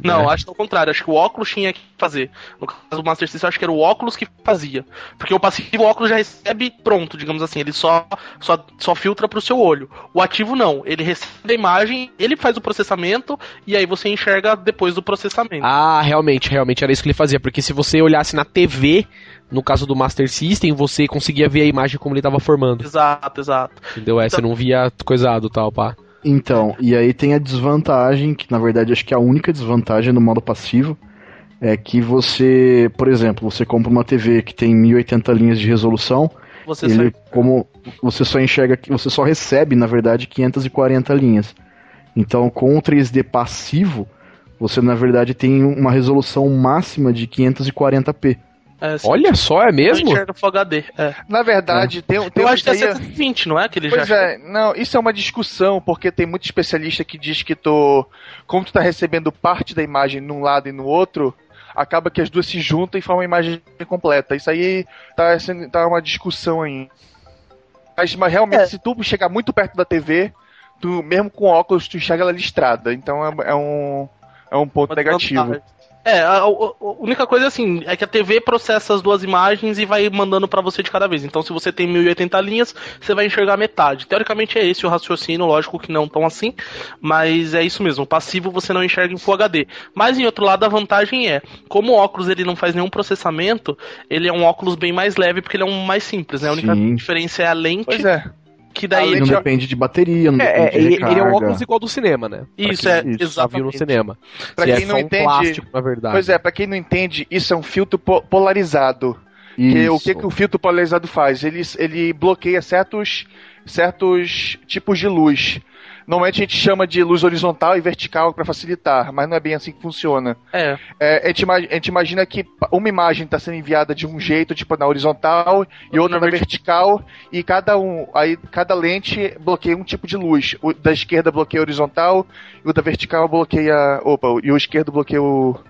Não, né? acho que é o contrário. Acho que o óculos tinha que fazer. No caso do Master System, acho que era o óculos que fazia. Porque o passivo, o óculos já recebe pronto, digamos assim. Ele só, só, só filtra pro seu olho. O ativo não. Ele recebe a imagem, ele faz o processamento e aí você enxerga depois do processamento. Ah, realmente, realmente era isso que ele fazia. Porque se você olhasse na TV, no caso do Master System, você conseguia ver a imagem como ele tava formando. Exato, exato. Entendeu? É, você não via coisado tal, pá. Então, e aí tem a desvantagem, que na verdade acho que a única desvantagem do modo passivo é que você, por exemplo, você compra uma TV que tem 1080 linhas de resolução, Você ele só- como você só enxerga, você só recebe, na verdade, 540 linhas. Então, com o 3D passivo, você na verdade tem uma resolução máxima de 540p. É. Olha só, é mesmo? enxerga Full HD. É. Na verdade, tem, tem Eu acho que é isso aí- 720, não é? Que ele Pois já é, não, isso é uma discussão, porque tem muito especialista que diz que tu, como tu tá recebendo parte da imagem num lado e no outro, acaba que as duas se juntam e formam uma imagem completa. Isso aí tá, sendo, tá uma discussão aí. Mas, mas realmente, É. se tu chegar muito perto da TV, tu, mesmo com óculos, tu enxerga ela listrada. Então é, é um, é um ponto Uma negativo. desvantagem. É, a, a- única coisa assim, é que a TV processa as duas imagens e vai mandando pra você de cada vez. Então, se você tem 1080 linhas, você vai enxergar metade. Teoricamente é esse o raciocínio, lógico que não tão assim, mas é isso mesmo. O passivo você não enxerga em Full HD. Mas em outro lado, a vantagem é, como o óculos ele não faz nenhum processamento, ele é um óculos bem mais leve porque ele é um mais simples, né? A única Sim. diferença é a lente, Pois é. Que daí A Não depende de bateria, não É, depende é, de ele, recarga. ele é um óculos igual do cinema, né? Pra Isso quem é, isso, exatamente. no cinema. Pra Que quem é não um entende- plástico, na verdade. Pois é, pra quem não entende, isso é um filtro po- polarizado. Que, o que, que o filtro polarizado faz? Ele, ele bloqueia certos, certos tipos de luz. Normalmente a gente chama de luz horizontal e vertical para facilitar, mas não é bem assim que funciona. É, É, a, gente, ima- a gente imagina que uma imagem está sendo enviada de um jeito, tipo na horizontal, e outra Na na vertical, e cada um, aí cada lente bloqueia um tipo de luz. O da esquerda bloqueia a horizontal, e o da vertical bloqueia. Opa, e o esquerdo bloqueia o.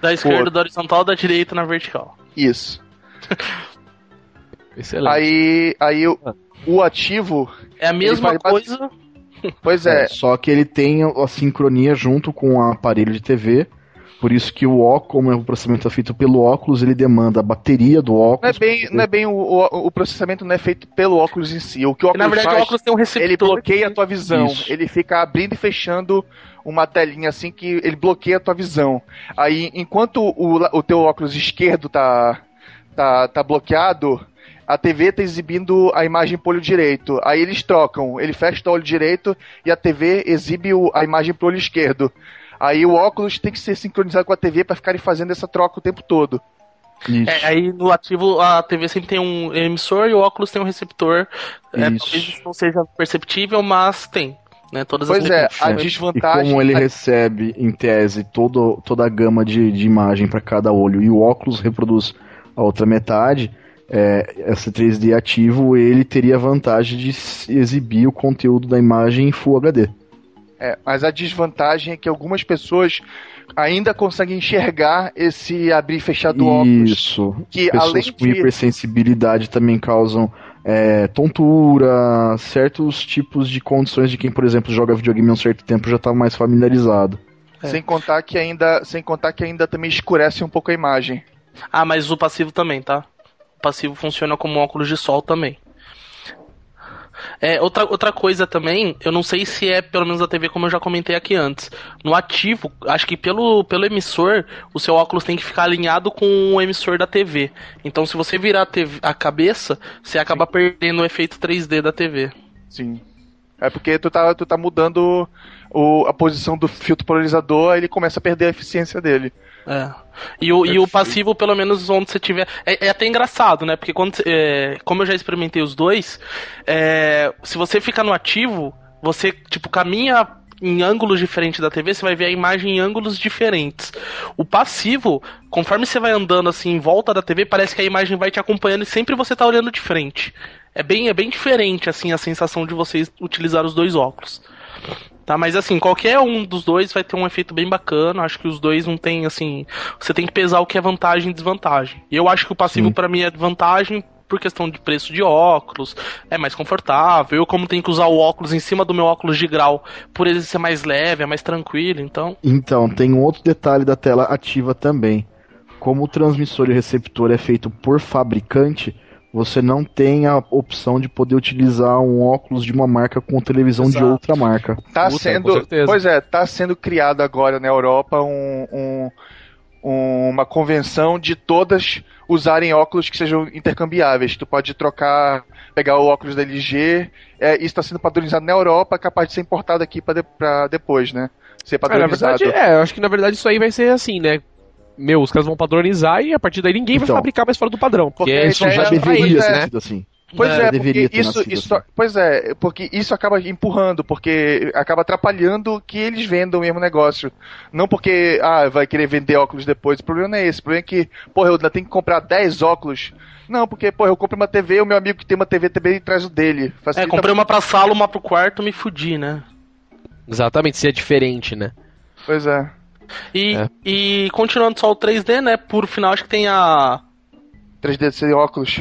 da esquerda, da horizontal, da direita na vertical. Isso. Excelente. Aí, aí o, o ativo, É a mesma coisa. Pois É, é, só que ele tem a sincronia junto com o aparelho de TV. Por isso que o óculos, como é o processamento é feito pelo óculos, ele demanda a bateria do não é óculos. bem, não é bem o, o, o processamento não é feito pelo óculos em si. O que o Na óculos verdade, faz, o óculos tem um receptor. ele bloqueia a tua visão. Isso. Ele fica abrindo e fechando uma telinha assim que ele bloqueia a tua visão. Aí, enquanto o, o teu óculos esquerdo tá, tá, tá bloqueado, a TV tá exibindo a imagem pro olho direito. Aí eles trocam, ele fecha o olho direito e a TV exibe o- a imagem pro olho esquerdo. Aí o óculos tem que ser sincronizado com a TV para ficarem fazendo essa troca o tempo todo. Isso. É, aí no ativo a TV sempre tem um emissor e o óculos tem um receptor. É, talvez isso não seja perceptível, mas tem. Né, todas Pois as é, a É. desvantagem. E como ele a- recebe, em tese, todo, toda a gama de, de imagem para cada olho e o óculos reproduz a outra metade, é, esse 3D ativo ele teria a vantagem de exibir o conteúdo da imagem em Full HD. É, mas a desvantagem é que algumas pessoas ainda conseguem enxergar esse abrir e fechar do óculos. Isso. Que Pessoas além com de. hipersensibilidade também causam é, tontura, certos tipos de condições de quem, por exemplo, joga videogame há um certo tempo já está mais familiarizado. Sem contar que ainda. Sem contar que ainda também escurece um pouco a imagem. Ah, mas o passivo também, tá? Passivo funciona como um óculos de sol também. É, outra, outra coisa também, eu não sei se é pelo menos a TV como eu já comentei aqui antes. No ativo, acho que pelo, pelo emissor, o seu óculos tem que ficar alinhado com o emissor da TV. Então se você virar a, TV a cabeça, você acaba perdendo o efeito 3D da TV. Sim. É porque tu tá, tu tá mudando o, a posição do filtro polarizador, ele começa a perder a eficiência dele. É. E o, e o passivo, pelo menos onde você tiver. É, é até engraçado, né? Porque quando, é, como eu já experimentei os dois, é, se você fica no ativo, você, tipo, caminha em ângulos diferentes da TV, você vai ver a imagem em ângulos diferentes. O passivo, conforme você vai andando assim em volta da TV, parece que a imagem vai te acompanhando e sempre você tá olhando de frente. É bem, é bem diferente assim a sensação de vocês utilizar os dois óculos. Tá, mas assim, qualquer um dos dois vai ter um efeito bem bacana. Acho que os dois não tem assim, você tem que pesar o que é vantagem e desvantagem. E eu acho que o passivo para mim é vantagem por questão de preço de óculos, é mais confortável. Eu, como tenho que usar o óculos em cima do meu óculos de grau, por ele ser mais leve, é mais tranquilo, então. Então, tem um outro detalhe da tela ativa também. Como o transmissor e o receptor é feito por fabricante, você não tem a opção de poder utilizar um óculos de uma marca com televisão Exato. de outra marca. Tá Puta, com sendo. certeza. Pois é, tá sendo criado agora na Europa um, um- uma convenção de todas usarem óculos que sejam intercambiáveis. Tu pode trocar, pegar o óculos da LG. É, isso está sendo padronizado na Europa, capaz de ser importado aqui para de, depois, né? Ser É, na padronizado. verdade, é, eu acho que na verdade isso aí vai ser assim, né? Meu, os caras vão padronizar e a partir daí ninguém vai Então. fabricar mais fora do padrão. Porque, a isso já é- deveria pois ter é. sido assim. Pois É, é, deveria porque ter isso, isso, assim. pois é, porque isso acaba empurrando, porque acaba atrapalhando que eles vendam o mesmo negócio. Não porque, ah, vai querer vender óculos depois. O problema não é esse. O problema é que, porra, eu ainda tenho que comprar 10 óculos. Não, porque, porra, eu compro uma TV, o meu amigo que tem uma TV também traz o dele. É, Facilita comprei uma pra sala, uma pro quarto, me fudi, né? Exatamente, se é diferente, né? Pois é. E, É. e continuando só o 3D, né? Por final, acho que tem a. 3D sem óculos.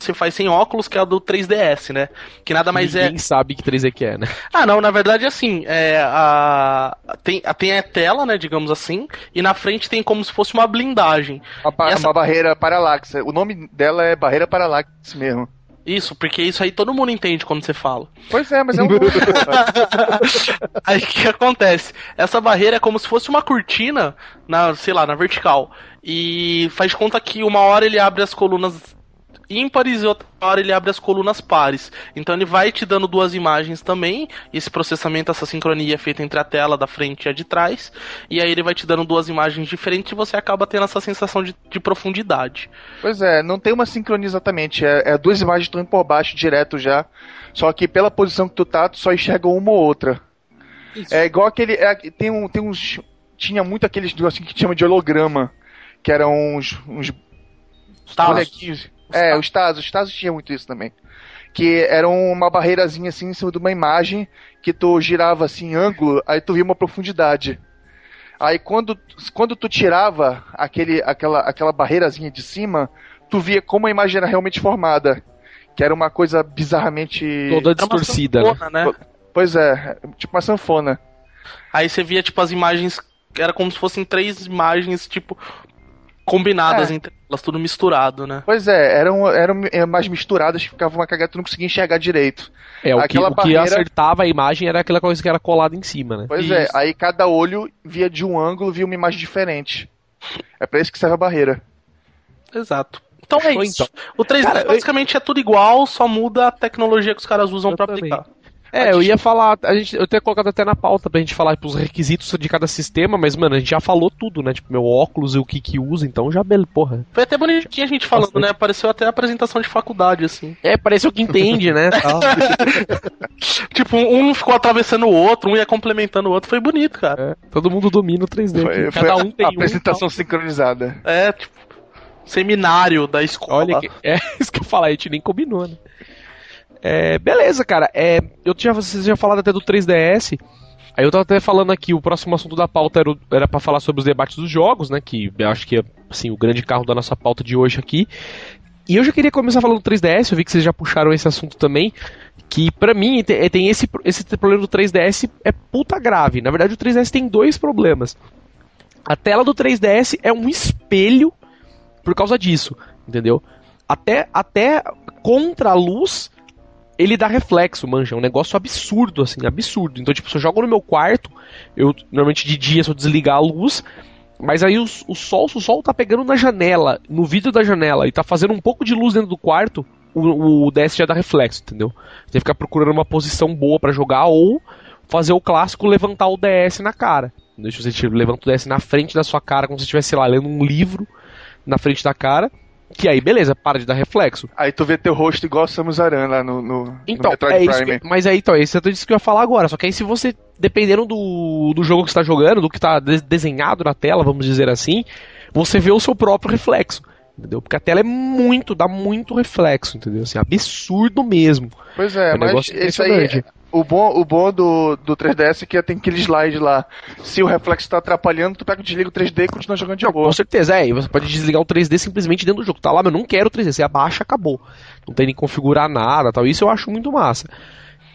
Você faz sem óculos, que é a do 3DS, né? Que nada mais é. Ninguém sabe que 3D que é, né? Ah, não, na verdade, assim, é, a, tem, a- tem a tela, né, digamos assim, e na frente tem como se fosse uma blindagem. Uma, essa- uma barreira paralaxe. O nome dela é barreira paralaxe mesmo. Isso, porque isso aí todo mundo entende quando você fala. Pois é, mas é um. Aí o que acontece? Essa barreira é como se fosse uma cortina, na, sei lá, na vertical. E faz conta que uma hora ele abre as colunas ímpares e outra hora ele abre as colunas pares. Então ele vai te dando duas imagens também. Esse processamento, essa sincronia é feita entre a tela da frente e a de trás. E aí ele vai te dando duas imagens diferentes e você acaba tendo essa sensação de, de profundidade. Pois é, não tem uma sincronia exatamente. É, é duas imagens estão indo por baixo direto já. Só que pela posição que tu tá, tu só enxerga uma ou outra. É igual aquele. é, tem, um, tem uns. Tinha muito aqueles negocinho que chama de holograma. Que eram uns. uns bonequinhos. É, os Tazos. Os Tazos tinha muito isso também. Que era uma barreirazinha assim em cima de uma imagem que tu girava assim em ângulo, aí tu via uma profundidade. Aí quando, quando tu tirava aquele, aquela, aquela barreirazinha de cima, tu via como a imagem era realmente formada. Que era uma coisa bizarramente. Toda Era uma distorcida, né? sanfona, né? Pois é, tipo uma sanfona. Aí você via, tipo, as imagens. Era como se fossem três imagens, tipo, combinadas É. entre elas, tudo misturado, né? Pois é, eram, eram é, mais misturadas, ficava uma cagada, tu não conseguia enxergar direito. É, o que, Aquela o que barreira- acertava a imagem era aquela coisa que era colada em cima, né? Pois é, Isso. aí cada olho via de um ângulo, via uma imagem diferente. É pra isso que serve a barreira. Exato. Então é Show, isso. então. O 3D Cara, eu- basicamente é tudo igual, só muda a tecnologia que os caras usam pra Exatamente. aplicar. É, eu ia falar, a gente, eu tenho colocado até na pauta pra gente falar tipo, os requisitos de cada sistema, mas, mano, a gente já falou tudo, né? Tipo, meu óculos e o que que usa, então já, bele- porra. Foi até bonitinho a gente falando, Bastante. né? Pareceu até a apresentação de faculdade, assim. É, pareceu que entende, né? tal. Tipo, um ficou atravessando o outro, um ia complementando o outro. Foi bonito, cara. É, todo mundo domina o 3D. Foi, aqui. foi Cada a um tem um. apresentação sincronizada. É, tipo, seminário da escola. Olha, que, é isso que eu falar, a gente nem combinou, né? É, beleza, cara. É, eu tinha, vocês já falado até do 3DS. Aí eu tava até falando aqui, o próximo assunto da pauta era, era para falar sobre os debates dos jogos, né? Que eu acho que é assim, o grande carro da nossa pauta de hoje aqui. E eu já queria começar falando do 3DS, eu vi que vocês já puxaram esse assunto também. Que pra mim tem, tem esse, esse problema do 3DS é puta grave. Na verdade, o 3DS tem dois problemas. A tela do 3DS é um espelho por causa disso, entendeu? Até, até contra a luz ele dá reflexo, manja. É um negócio absurdo, assim, absurdo. Então, tipo, se eu jogo no meu quarto, eu normalmente de dia eu desligar a luz, mas aí o, o sol, se o sol tá pegando na janela, no vidro da janela, e tá fazendo um pouco de luz dentro do quarto, o, o DS já dá reflexo, entendeu? Você tem que ficar procurando uma posição boa pra jogar ou fazer o clássico levantar o DS na cara. Deixa você levanta o DS na frente da sua cara, como se estivesse, sei lá, lendo um livro na frente da cara. Que aí, beleza, para de dar reflexo. Aí tu vê teu rosto igual o Samus Aran lá no, no, Então, no Metroid é isso Prime. mas aí, então, isso é tudo isso que eu ia falar agora. Só que aí, se você, dependendo do, do jogo que você tá jogando, do que tá de- desenhado na tela, vamos dizer assim, você vê o seu próprio reflexo. Entendeu? Porque a tela é muito, dá muito reflexo, entendeu? Assim, absurdo mesmo. Pois é, É um mas isso aí. O bom, o bom do, do 3DS é que tem aquele slide lá. Se o reflexo tá atrapalhando, tu pega, desliga o 3D e continua jogando de boa. Com certeza, é. E você pode desligar o 3D simplesmente dentro do jogo. Tá lá, mas eu não quero o 3D. Você abaixa, acabou. Não tem nem configurar nada tal. Isso eu acho muito massa.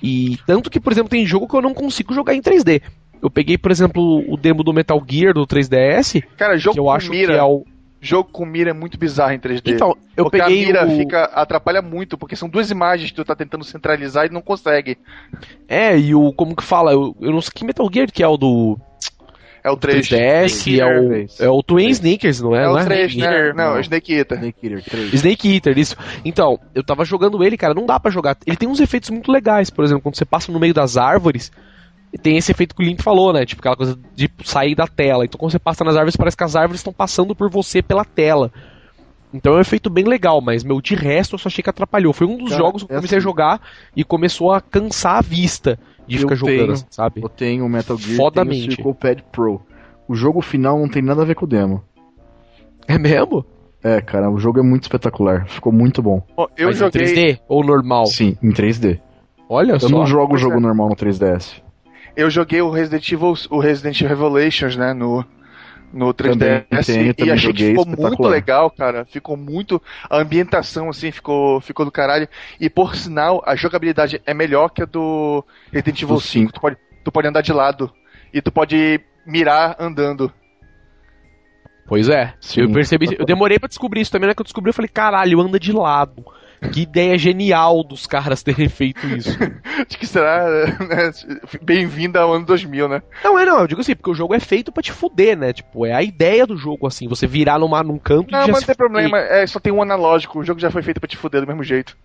E tanto que, por exemplo, tem jogo que eu não consigo jogar em 3D. Eu peguei, por exemplo, o demo do Metal Gear do 3DS, Cara, jogo que eu acho mira, que é o. jogo com mira é muito bizarro em 3D. Então, eu porque peguei a mira o... fica atrapalha muito, porque são duas imagens que tu tá tentando centralizar e não consegue. É, e o. Como que fala? Eu, eu não sei que Metal Gear que é o do É o 3. 3DS, é o, é o Twin Sneakers, não é? É não o 3, né? Eater, Não, não. Snake Eater. Snake Eater 3. Snake Eater, isso. Então, eu tava jogando ele, cara, não dá pra jogar. Ele tem uns efeitos muito legais, por exemplo, quando você passa no meio das árvores, tem esse efeito que o Link falou, né? Tipo, aquela coisa de sair da tela. Então, quando você passa nas árvores, parece que as árvores estão passando por você pela tela. Então é um efeito bem legal, mas, meu, de resto eu só achei que atrapalhou. Foi um dos Cara, jogos que eu é comecei a assim. jogar e começou a cansar a vista de Eu ficar jogando, tenho- sabe? Eu tenho o Metal Gear, Fodamente. tenho o Circle Pad Pro. O jogo final não tem nada a ver com o demo. É mesmo? É, cara, o jogo é muito espetacular. Ficou muito bom. Ó, Eu Mas em joguei. 3D ou normal? Sim, em 3D. Olha Eu só. não jogo o jogo é. normal no 3DS. Eu joguei o Resident Evil, o Resident Evil Revelations, né, no no 3DS Também tenho, e achei que ficou muito legal, cara. Ficou muito a ambientação assim ficou ficou do caralho e por sinal a jogabilidade é melhor que a do Resident Evil Do 5. Tu pode tu pode andar de lado e tu pode mirar andando. Pois é. Sim. Eu percebi, eu demorei pra descobrir isso também, na que eu descobri, eu falei, caralho, anda de lado. Que ideia genial dos caras terem feito isso. Acho que será né, bem-vindo ao ano 2000, né? não, é não, eu digo assim, porque o jogo é feito pra te fuder, né? Tipo, é a ideia do jogo, assim, você virar numa, num canto Não, e já mas não tem problema, é, só tem um analógico. O jogo já foi feito pra te fuder do mesmo jeito.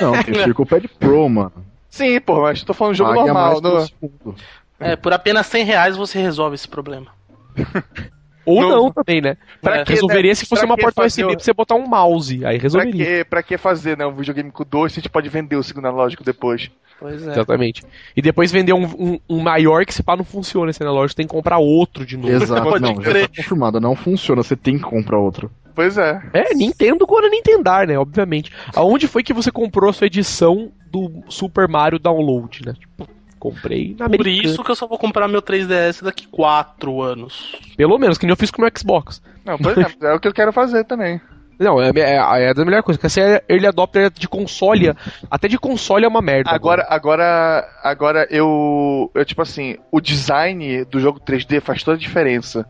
Não, tem o Circle Pad Pro, mano. Sim, pô, mas eu tô falando de jogo Pague a normal. No... segundo. É, por apenas 100 reais você resolve esse problema. Ou Não. não, também, né? Pra É, que, resolveria né? se fosse Pra uma porta fazer USB o- pra você botar um mouse. Aí Pra resolveria. que, pra que fazer, né? Um videogame com dois, se a gente pode vender o segundo analógico depois. Pois é. Exatamente. E depois vender um, um, um maior que se pá não funciona esse analógico, tem que comprar outro de novo. Exato, Pode não, crer. já tá confirmado. Não funciona, você tem que comprar outro. Pois é. É, Nintendo quando Nintendar, né? Obviamente. Aonde foi que você comprou a sua edição do Super Mario Download, né? Tipo, comprei na Por Americana. isso que eu só vou comprar meu 3DS daqui 4 anos. Pelo menos, que nem eu fiz com o meu Xbox. Não, pois é, é o que eu quero fazer também. Não, é, é, é a melhor coisa. Porque você é early adopter de console. Até de console é uma merda. Agora, agora, agora eu, eu tipo assim, o design do jogo 3D faz toda a diferença.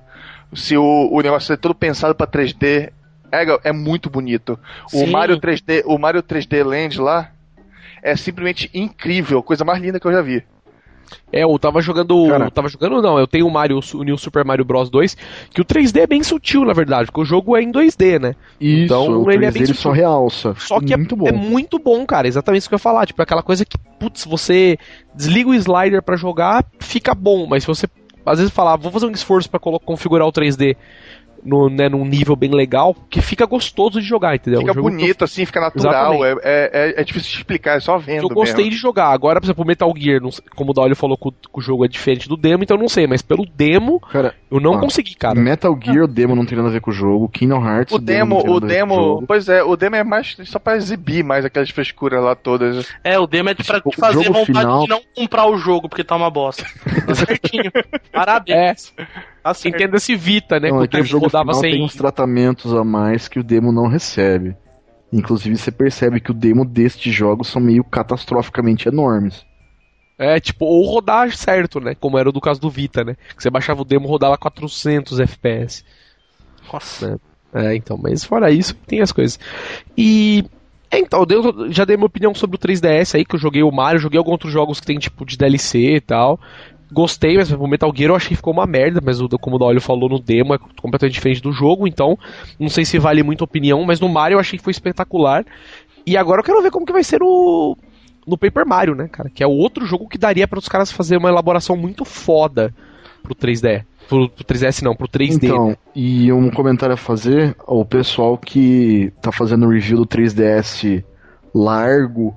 Se o, o negócio é todo pensado pra 3D, é, é muito bonito. O. Mario 3D, o Mario 3D Land lá é simplesmente incrível, coisa mais linda que eu já vi. É, eu tava jogando. Cara. eu tava jogando, não. Eu tenho o Mario, o New Super Mario Bros 2, que o 3D é bem sutil, na verdade, porque o jogo é em 2D, né? Isso, Então, o ele é 3D bem ele sutil. só realça. Só que é muito bom. é muito bom, cara. Exatamente isso que eu ia falar. Tipo, aquela coisa que, putz, você desliga o slider pra jogar, fica bom. Mas se você, às vezes, falar, vou fazer um esforço pra colo- configurar o 3D no, né, num nível bem legal, que fica gostoso de jogar, entendeu? Fica Um eu- bonito, assim, fica natural. É, é, é- é difícil de explicar, é só vendo. Eu gostei mesmo. de jogar. Agora, por exemplo, o Metal Gear, como o Daolio falou que o, que o jogo é diferente do demo, então eu não sei, mas pelo demo Cara, eu não Ah. consegui, cara. Metal Gear, o demo não tem nada a ver com o jogo. Kingdom Hearts, O demo, não tem o nada a ver com demo, pois é, o demo é mais só pra exibir mais aquelas frescuras lá todas. É, o demo é de- pra Tipo, te fazer o jogo vontade final- de não comprar o jogo, porque tá uma bosta. Tá certinho. Parabéns. Tá. Entenda-se Vita, né? Não, que é o que o tempo jogo rodava final sem. tem uns tratamentos a mais que o demo não recebe. Inclusive, você percebe que o demo destes jogos são meio catastroficamente enormes. É, tipo, ou rodar certo, né? Como era o do caso do Vita, né? Que você baixava o demo rodava 400 FPS. Nossa. É, então, mas fora isso, tem as coisas. E. é, Então, eu já dei minha opinião sobre o 3DS aí, que eu joguei o Mario, joguei alguns outros jogos que tem tipo de DLC e tal. Gostei, mas o Metal Gear eu achei que ficou uma merda, mas o, como o Daolio falou no demo, é completamente diferente do jogo, então não sei se vale muito a opinião, mas no Mario eu achei que foi espetacular. E agora eu quero ver como que vai ser no, no Paper Mario, né, cara? Que é outro jogo que daria para os caras fazer uma elaboração muito foda pro 3D. Pro, pro 3DS não, pro 3D. Então, né? e um comentário a fazer, o pessoal que tá fazendo review do 3DS largo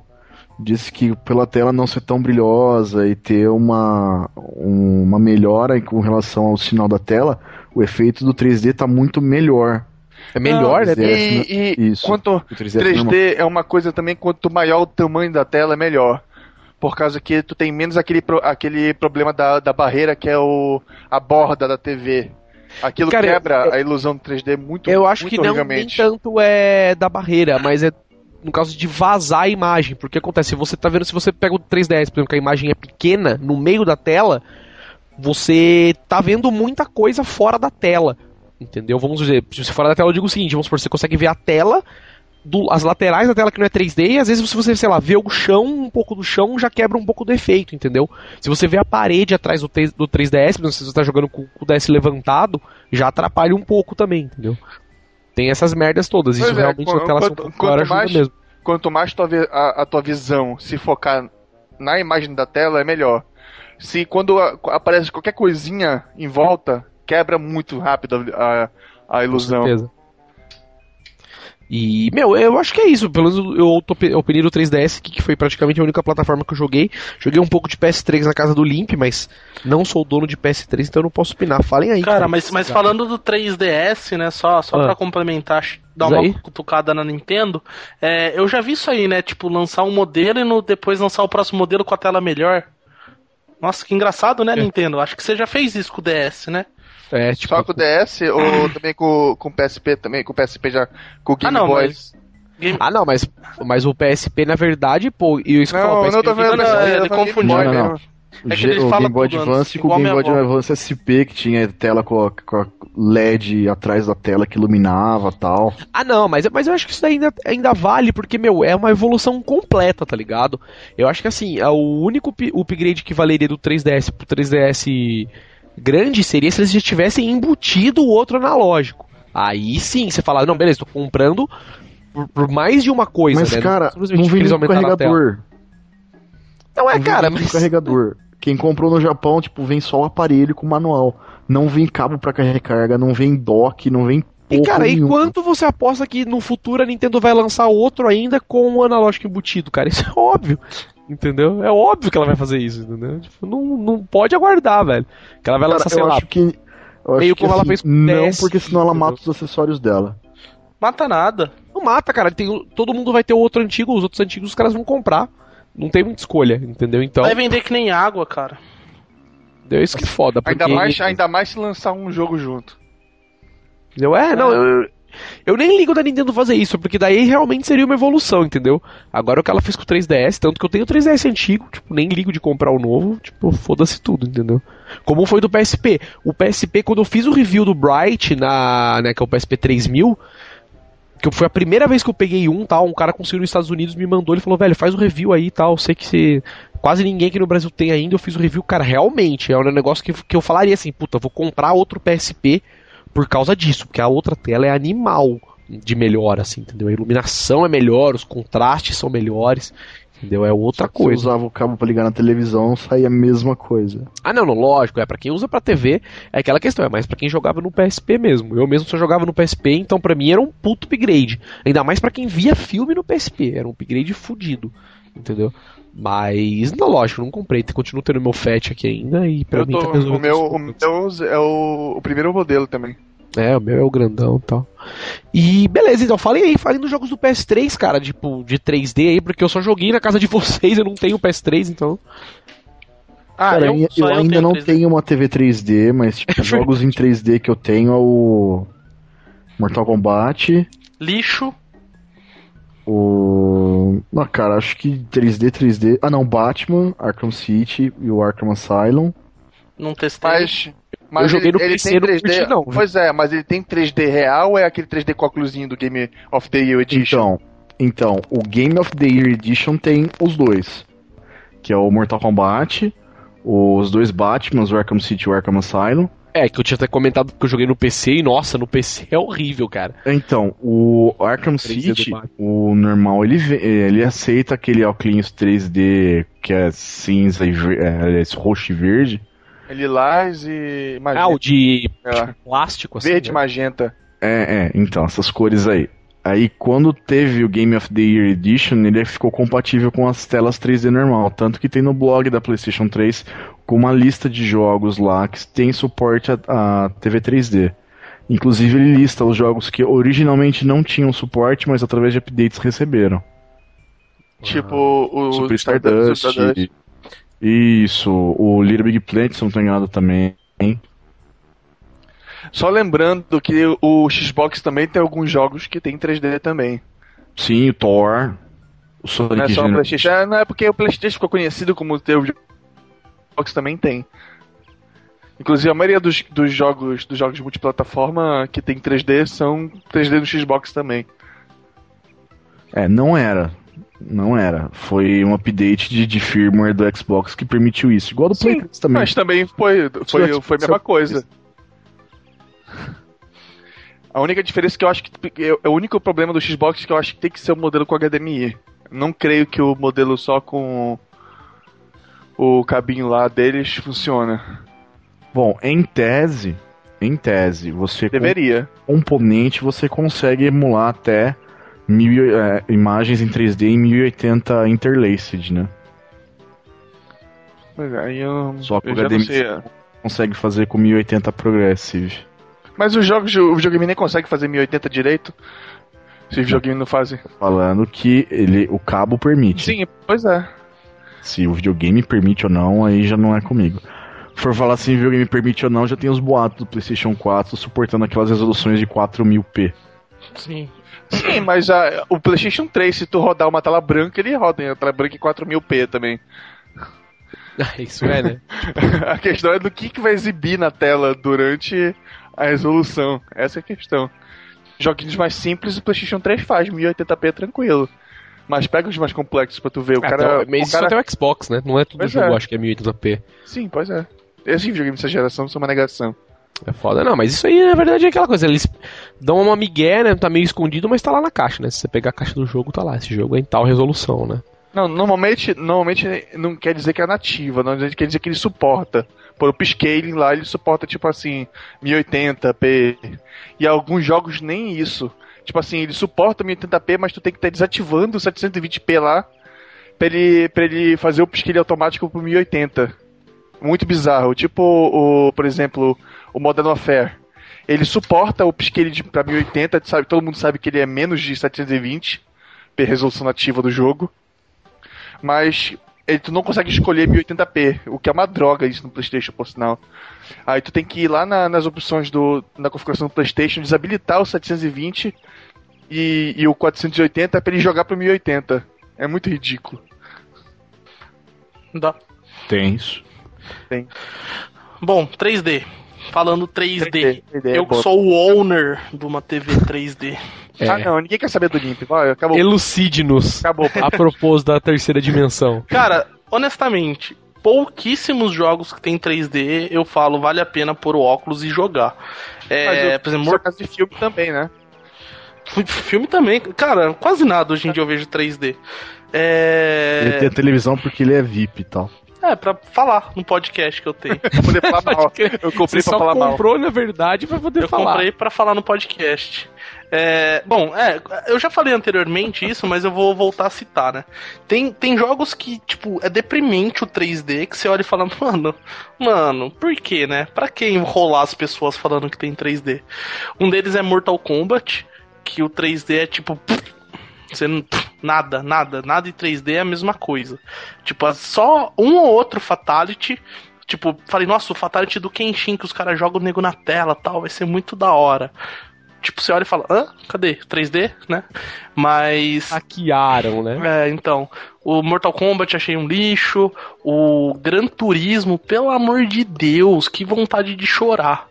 disse que pela tela não ser tão brilhosa e ter uma, uma melhora com relação ao sinal da tela, o efeito do 3D tá muito melhor. É melhor, Não, né? é, E, e Isso. quanto O 3D, é. 3D é uma coisa também, quanto maior o tamanho da tela, é melhor. Por causa que tu tem menos aquele, pro- aquele problema da, da barreira que é o, a borda da TV. Aquilo Cara, quebra eu- a ilusão do 3D muito Eu acho muito que não nem tanto é da barreira, mas é no caso de vazar a imagem. Porque acontece, você tá vendo, se você pega o 3DS, por exemplo, que a imagem é pequena, no meio da tela, você tá vendo muita coisa fora da tela. Entendeu? Vamos dizer, se fora da tela eu digo o seguinte, vamos supor, você consegue ver a tela, do- as laterais da tela que não é 3D, e às vezes se você, sei lá, vê o chão, um pouco do chão, já quebra um pouco do efeito, entendeu? Se você vê a parede atrás do, 3- do 3DS, por exemplo, se você tá jogando com, com o DS levantado, já atrapalha um pouco também, entendeu? Tem essas merdas todas, isso Pois é, realmente na tela quanto- quanto, quanto mais- mesmo. Quanto mais tua a, a tua visão se focar na imagem da tela, é melhor. Se quando a- aparece qualquer coisinha em volta, quebra muito rápido a, a, a ilusão. Com certeza. E, meu, eu acho que é isso. Pelo menos eu opinei do 3DS, que foi praticamente a única plataforma que eu joguei. Joguei um pouco de PS3 na casa do Limp, mas não sou dono de PS3, então eu não posso opinar. Falem aí. Cara, mas, mas falando do 3DS, né, só, só Ah. pra complementar, dar uma aí. cutucada na Nintendo, é, eu já vi isso aí, né, tipo, lançar um modelo e no, depois lançar o próximo modelo com a tela melhor. Nossa, que engraçado, né, É. Nintendo? Acho que você já fez isso com o DS, né? É, tipo, Só com o DS ou também com, com o PSP também, com o PSP já com o Ah, Game não, Boy. mas... Game... Ah, não, mas, mas o PSP, na verdade, pô, e isso que eu Não, falo, o eu não tô vendo, não, não, ele confundiu. Game Boy Não, não. É que o Game Boy Advance com o Game Boy. Advance SP, que tinha tela com a, com a LED atrás da tela que iluminava tal. Ah, não, mas, mas eu acho que isso daí ainda, ainda vale, porque, meu, é uma evolução completa, tá ligado? Eu acho que, assim, é o único upgrade que valeria do 3DS pro 3DS grande seria se eles já tivessem embutido o outro analógico. Aí sim, você fala, não, beleza, tô comprando por, por mais de uma coisa, Mas, né? cara, não vem com carregador. Não é, Não cara, mas... carregador. Quem comprou no Japão, tipo, vem só o aparelho com manual. Não vem cabo pra recarga, não vem dock, não vem E cara, e nenhuma. quanto você aposta que no futuro a Nintendo vai lançar outro ainda com o analógico embutido, cara? Isso é óbvio. Entendeu? É óbvio que ela vai fazer isso, entendeu? Tipo, não, não pode aguardar, velho. Que ela vai Cara, lançar, sei eu lá. acho que. Eu acho meio que, como ela assim, fez com o Não, DS, porque senão ela mata entendeu? os acessórios dela. Mata nada. Não mata, cara. Tem, o- todo mundo vai ter o outro antigo, os outros antigos os caras vão comprar. Não tem muita escolha, entendeu? Então, Vai vender que nem água, cara. deu isso que foda. Porque, Ainda mais, ainda mais se lançar um jogo junto. entendeu? É, não, eu, eu nem ligo da Nintendo fazer isso, porque daí realmente seria uma evolução, entendeu? Agora o que ela fez com o 3DS, tanto que eu tenho o 3DS antigo, tipo, nem ligo de comprar o novo, tipo, foda-se tudo, entendeu? Como foi do PSP. O PSP, quando eu fiz o review do Bright, na, né, que é o PSP 3000, que foi a primeira vez que eu peguei um, tal, um cara conseguiu nos Estados Unidos, me mandou, ele falou, velho, faz o review aí, tal, sei que você... Quase ninguém aqui no Brasil tem ainda, eu fiz o review, cara, realmente, é um negócio que, que eu falaria assim, puta, vou comprar outro PSP por causa disso, porque a outra tela é animal de melhor, assim, entendeu? A iluminação é melhor, os contrastes são melhores, entendeu? É outra coisa. usava o cabo pra ligar na televisão, saía a mesma coisa. Ah, não, não, lógico, é pra quem usa pra TV, é aquela questão, é mais pra quem jogava no PSP mesmo. Eu mesmo só jogava no PSP, então pra mim era um puto upgrade. Ainda mais pra quem via filme no PSP, era um upgrade fudido, entendeu? Mas, não, lógico, não comprei, continuo tendo meu FAT aqui ainda e pra Eu mim tô- tá o meu, o meu é o, o primeiro modelo também. É, o meu é o grandão e tal. E beleza, então falem aí, falem dos jogos do PS3, cara, tipo, de 3D aí, porque eu só joguei na casa de vocês, eu não tenho PS3, então. Ah, Cara, eu, eu ainda tenho não 3D. tenho uma TV 3D, mas tipo, jogos em 3D que eu tenho é o Mortal Kombat, Lixo. o. Ah, cara, acho que 3D, 3D. Ah, não, Batman, Arkham City e o Arkham Asylum. Não testei. Mas, mas Eu joguei ele, no ele PC, tem não 3D. curti não, viu? pois é, mas ele tem 3D real ou é aquele 3D com óculosinho do Game of the Year Edition? Então, então, o Game of the Year Edition tem os dois. Que é o Mortal Kombat, os dois Batmans, o Arkham City e o Arkham Asylum. É, que eu tinha até comentado que eu joguei no PC e, nossa, no PC é horrível, cara. Então, o Arkham 3D City, Batman. o normal, ele, ele aceita aquele óculos 3D que é cinza e é, aliás, roxo e verde. Lilás e magenta. Ah, o de É. plástico, assim. Verde e né? magenta. É, é, então, essas cores aí. Aí, quando teve o Game of the Year Edition, ele ficou compatível com as telas 3D normal. Tanto que tem no blog da PlayStation 3 com uma lista de jogos lá que tem suporte a, a TV 3D. Inclusive, ele lista os jogos que originalmente não tinham suporte, mas através de updates receberam. Tipo o Super Stardust. Stardust. Isso, o Little Big Planet, se não tô enganado também. Só lembrando que o Xbox também tem alguns jogos que tem 3D também. Sim, o Thor. O Sonic Não é só o PlayStation. É, Não é porque o PlayStation ficou conhecido como ter o Xbox também tem. Inclusive a maioria dos, dos jogos dos jogos multiplataforma que tem 3D são 3D no Xbox também. É, não era. Não era. Foi um update de, de firmware do Xbox que permitiu isso. Igual do Play Sim, 3 também. Mas também foi, foi, foi a mesma coisa. A única diferença que eu acho que. É o único problema do Xbox que eu acho que tem que ser o modelo com HDMI. Não creio que o modelo só com o cabinho lá deles funciona. Bom, em tese, em tese, você com Deveria. componente você consegue emular até mil, é, imagens em 3D em 1080 interlaced, né? Mas aí eu, Só já não HDMI. Consegue fazer com 1080 progressive. Mas os jogos, o videogame nem consegue fazer 1080 direito. Se os videogames não fazem. Falando que ele, o cabo permite. Sim, pois é. Se o videogame permite ou não, aí já não é comigo. For falar se o videogame permite ou não, já tem os boatos do PlayStation 4 suportando aquelas resoluções de 4000p. Sim. Sim, mas a- o PlayStation 3, se tu rodar uma tela branca, ele roda em tela branca em 4000p também. Isso é, né? a questão é do que, que vai exibir na tela durante a resolução. Essa é a questão. Joguinhos mais simples o PlayStation 3 faz, 1080p é tranquilo. Mas pega os mais complexos pra tu ver. O Ah, cara. então, mas o isso cara... até o Xbox, né? Não é todo Pois jogo, é. acho que é 1080p. Sim, pois é. Esses videogames dessa geração são uma negação. É foda, não, mas isso aí na verdade é aquela coisa, eles dão uma migué, né? Tá meio escondido, mas tá lá na caixa, né? Se você pegar a caixa do jogo, tá lá. Esse jogo é em tal resolução, né? Não, normalmente, normalmente não quer dizer que é nativa, não quer dizer que ele suporta. Por upscaling lá, ele suporta tipo assim, 1080p. E alguns jogos nem isso. Tipo assim, ele suporta 1080p, mas tu tem que estar desativando o 720p lá pra ele, pra ele fazer o upscaling automático pro 1080. Muito bizarro. Tipo, o, por exemplo, o Modern Warfare. Ele suporta o upscaling de, pra 1080, tu sabe, todo mundo sabe que ele é menos de 720 p resolução nativa do jogo mas ele, tu não consegue escolher 1080p, o que é uma droga isso no PlayStation, por sinal. Aí tu tem que ir lá na- nas opções do, na configuração do PlayStation, desabilitar o 720 e, e o 480 pra ele jogar pro 1080. É muito ridículo. Dá. Tem isso. Bom, 3D. Falando 3D. 3D é eu bom. sou o owner de uma TV 3D. É. Ah não, ninguém quer saber do Limp. Vai, acabou. Elucide-nos Acabou. a propósito da terceira dimensão. Cara, honestamente, pouquíssimos jogos que tem 3D eu falo vale a pena pôr o óculos e jogar. É, Mas eu- por exemplo, caso de filme também, né? filme também. Cara, quase nada hoje em dia eu vejo 3D. Ele É, tem a televisão porque ele é VIP e tal. É pra falar no podcast que eu tenho. Pra poder falar mal. Eu comprei Você pra falar mal. comprou, na verdade, pra poder Eu falar. comprei pra falar no podcast. É, bom, é, eu já falei anteriormente isso, mas eu vou voltar a citar, né? Tem, tem jogos que, tipo, é deprimente o 3D, que você olha e fala, mano, mano, por quê, né? Pra que enrolar as pessoas falando que tem 3D? Um deles é Mortal Kombat, que o 3D é tipo. Você não, nada, nada, nada em 3D é a mesma coisa. Tipo, é só um ou outro Fatality. Tipo, falei, nossa, o Fatality do Kenshin, que os caras jogam o nego na tela tal, vai ser muito da hora. Tipo, você olha e fala, hã? Cadê? 3D, né? Mas. Hackearam, né? É, então. O Mortal Kombat achei um lixo. O Gran Turismo, pelo amor de Deus, que vontade de chorar.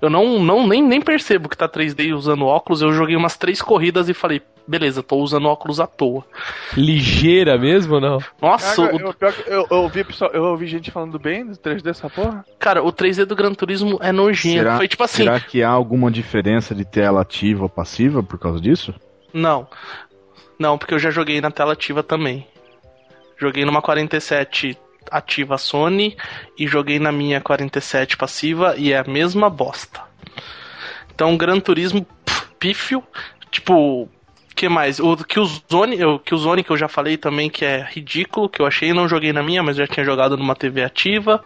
eu não, não nem, nem percebo que tá 3D usando óculos. Eu joguei umas três corridas e falei, beleza, tô usando óculos à toa. Ligeira mesmo ou não? Nossa, Cara, o- eu, eu, eu ouvi, pessoal, eu ouvi gente falando bem do 3D dessa porra. cara, o 3D do Gran Turismo é nojento. Será- Foi tipo assim, Será que há alguma diferença de tela ativa ou passiva por causa disso? não. Não, porque eu já joguei na tela ativa também. Joguei numa 47 ativa Sony e joguei na minha 47 passiva e é a mesma bosta. Então, Gran Turismo pff, pífio, tipo, que mais? O que o Zone, o que o Zone que eu já falei também que é ridículo, que eu achei, não joguei na minha, mas já tinha jogado numa TV ativa.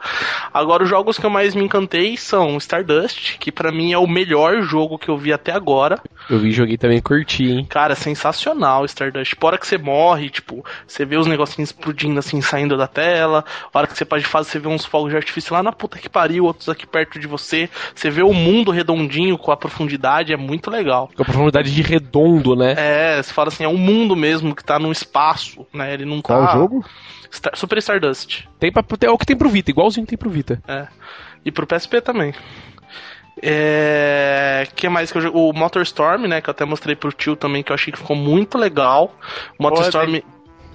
Agora os jogos que eu mais me encantei são Stardust, que pra mim é o melhor jogo que eu vi até agora. Eu vi, joguei também, curti, hein? Cara, sensacional Stardust. Por hora que você morre, tipo, você vê os negocinhos explodindo assim, saindo da tela. A hora que você pode fazer, você vê uns fogos de artifício lá na puta que pariu, outros aqui perto de você. Você vê o mundo redondinho com a profundidade, é muito legal. Com a profundidade de redondo, né? É, você fala assim, é um mundo mesmo que tá no espaço, né? Ele não Qual tá. jogo? Star- Super Stardust. Tem pra, é o que tem pro Vita, igualzinho que tem pro Vita. E pro PSP também. É. que mais que eu jogo? O MotorStorm, né? Que eu até mostrei pro tio também, que eu achei que ficou muito legal. O MotorStorm.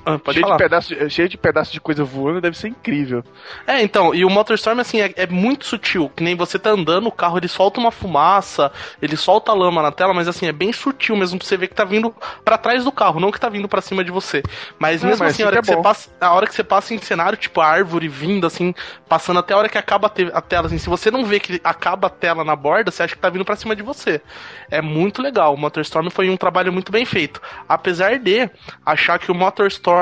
Ah, pode cheio, de pedaço de, cheio de pedaço de coisa voando, deve ser incrível. É, então, e o MotorStorm, assim, é, é muito sutil. Que nem você tá andando, o carro ele solta uma fumaça, ele solta lama na tela, mas assim, é bem sutil mesmo pra você ver que tá vindo pra trás do carro, não que tá vindo pra cima de você. Mas É, mesmo mas assim, a hora, que é você passa, a hora que você passa em cenário, tipo, a árvore vindo, assim, passando até a hora que acaba a, te- a tela, assim, se você não vê que acaba a tela na borda, você acha que tá vindo pra cima de você. É muito legal. O MotorStorm foi um trabalho muito bem feito. Apesar de achar que o MotorStorm.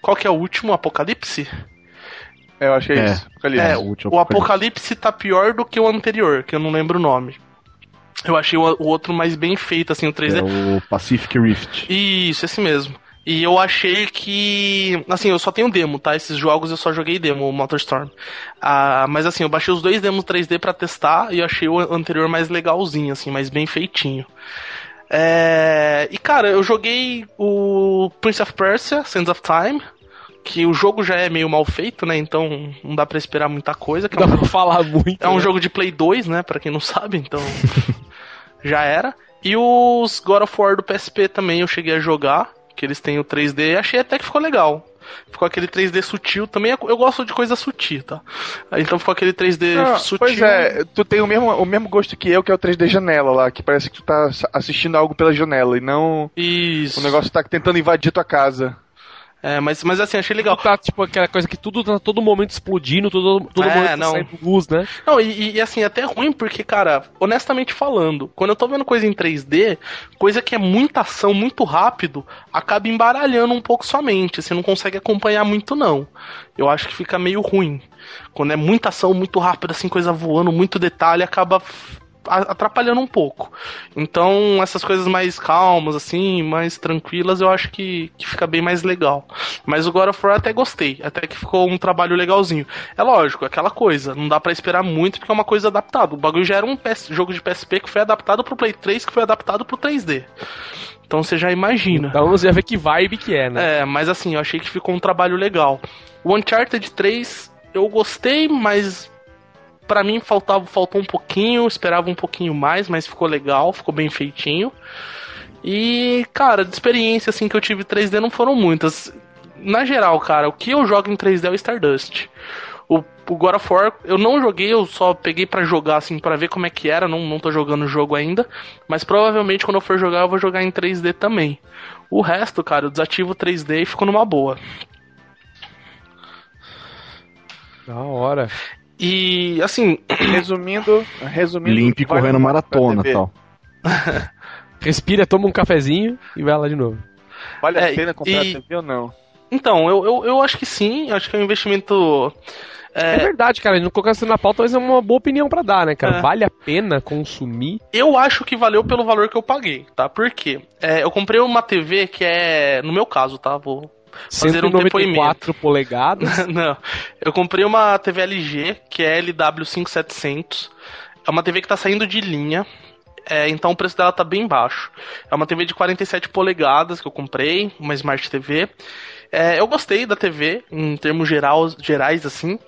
Qual que é o último? Apocalipse? É, eu acho que é, É. isso. Apocalipse. É, o último o Apocalipse tá pior do que o anterior, que eu não lembro o nome. Eu achei o, o outro mais bem feito, assim, o 3D. É o Pacific Rift. Isso, esse mesmo. E eu achei que. Assim, eu só tenho demo, tá? Esses jogos eu só joguei demo, o MotorStorm. Ah, mas assim, eu baixei os dois demos 3D pra testar e eu achei o anterior mais legalzinho, assim, mais bem feitinho. É... E cara, eu joguei o Prince of Persia, Sands of Time. Que o jogo já é meio mal feito, né? Então não dá pra esperar muita coisa. Que é Não um dá pra falar muito. é um né? jogo de Play 2, né? Pra quem não sabe, então. já era. E os God of War do PSP também eu cheguei a jogar. Que eles têm o 3D. Achei até que ficou legal. Ficou aquele 3D sutil. Também é- eu gosto de coisa sutil, tá? Então ficou aquele 3D Ah, sutil. pois é, tu tem o mesmo, o mesmo gosto que eu, que é o 3D janela lá, que parece que tu tá assistindo algo pela janela e não Isso. o negócio tá tentando invadir tua casa. É, mas, mas assim, achei legal. Tudo tá, tipo, aquela coisa que tudo tá todo momento explodindo, todo, todo É, momento tá não. saindo luz, né? Não, e, e, assim, até ruim porque, cara, honestamente falando, quando eu tô vendo coisa em 3D, coisa que é muita ação, muito rápido, acaba embaralhando um pouco sua mente. Você não consegue acompanhar muito, não. Eu acho que fica meio ruim. Quando é muita ação, muito rápida, assim, coisa voando, muito detalhe, acaba atrapalhando um pouco. Então, essas coisas mais calmas, assim, mais tranquilas, eu acho que, que fica bem mais legal. Mas o God of War até gostei, até que ficou um trabalho legalzinho. É lógico, aquela coisa, não dá pra esperar muito porque é uma coisa adaptada. O bagulho já era um PS jogo de PSP que foi adaptado pro Play 3, que foi adaptado pro 3D. Então você já imagina. Então você já vê que vibe que é, né? É, mas assim, eu achei que ficou um trabalho legal. O Uncharted 3 eu gostei, mas pra mim faltava, faltou um pouquinho, esperava um pouquinho mais, mas ficou legal, ficou bem feitinho. E, cara, de experiência assim que eu tive 3D não foram muitas. Na geral, cara, o que eu jogo em 3D é o Stardust. O, o God of War eu não joguei, eu só peguei pra jogar assim pra ver como é que era, não, não tô jogando o jogo ainda, mas provavelmente quando eu for jogar eu vou jogar em 3D também. O resto, cara, eu desativo o 3D e fico numa boa. Da hora. E assim, Resumindo, resumindo. Limpe correndo maratona TV. tal. Respira, toma um cafezinho e vai lá de novo. Vale É, a pena comprar e- TV ou não? então, eu, eu, eu acho que sim, acho que é um investimento. É, é, verdade, cara. Não colocar isso na pauta, mas é uma boa opinião pra dar, né, cara? É. Vale a pena consumir? eu acho que valeu pelo valor que eu paguei, tá? Por quê? É, eu comprei uma TV que é. No meu caso, tá? Vou fazer um 194 polegadas. Não. Eu comprei uma TV LG, que é LW5700. É uma TV que tá saindo de linha. é, então o preço dela tá bem baixo. É uma TV de 47 polegadas que eu comprei, uma Smart TV. É, eu gostei da TV, em termos geral, gerais, assim.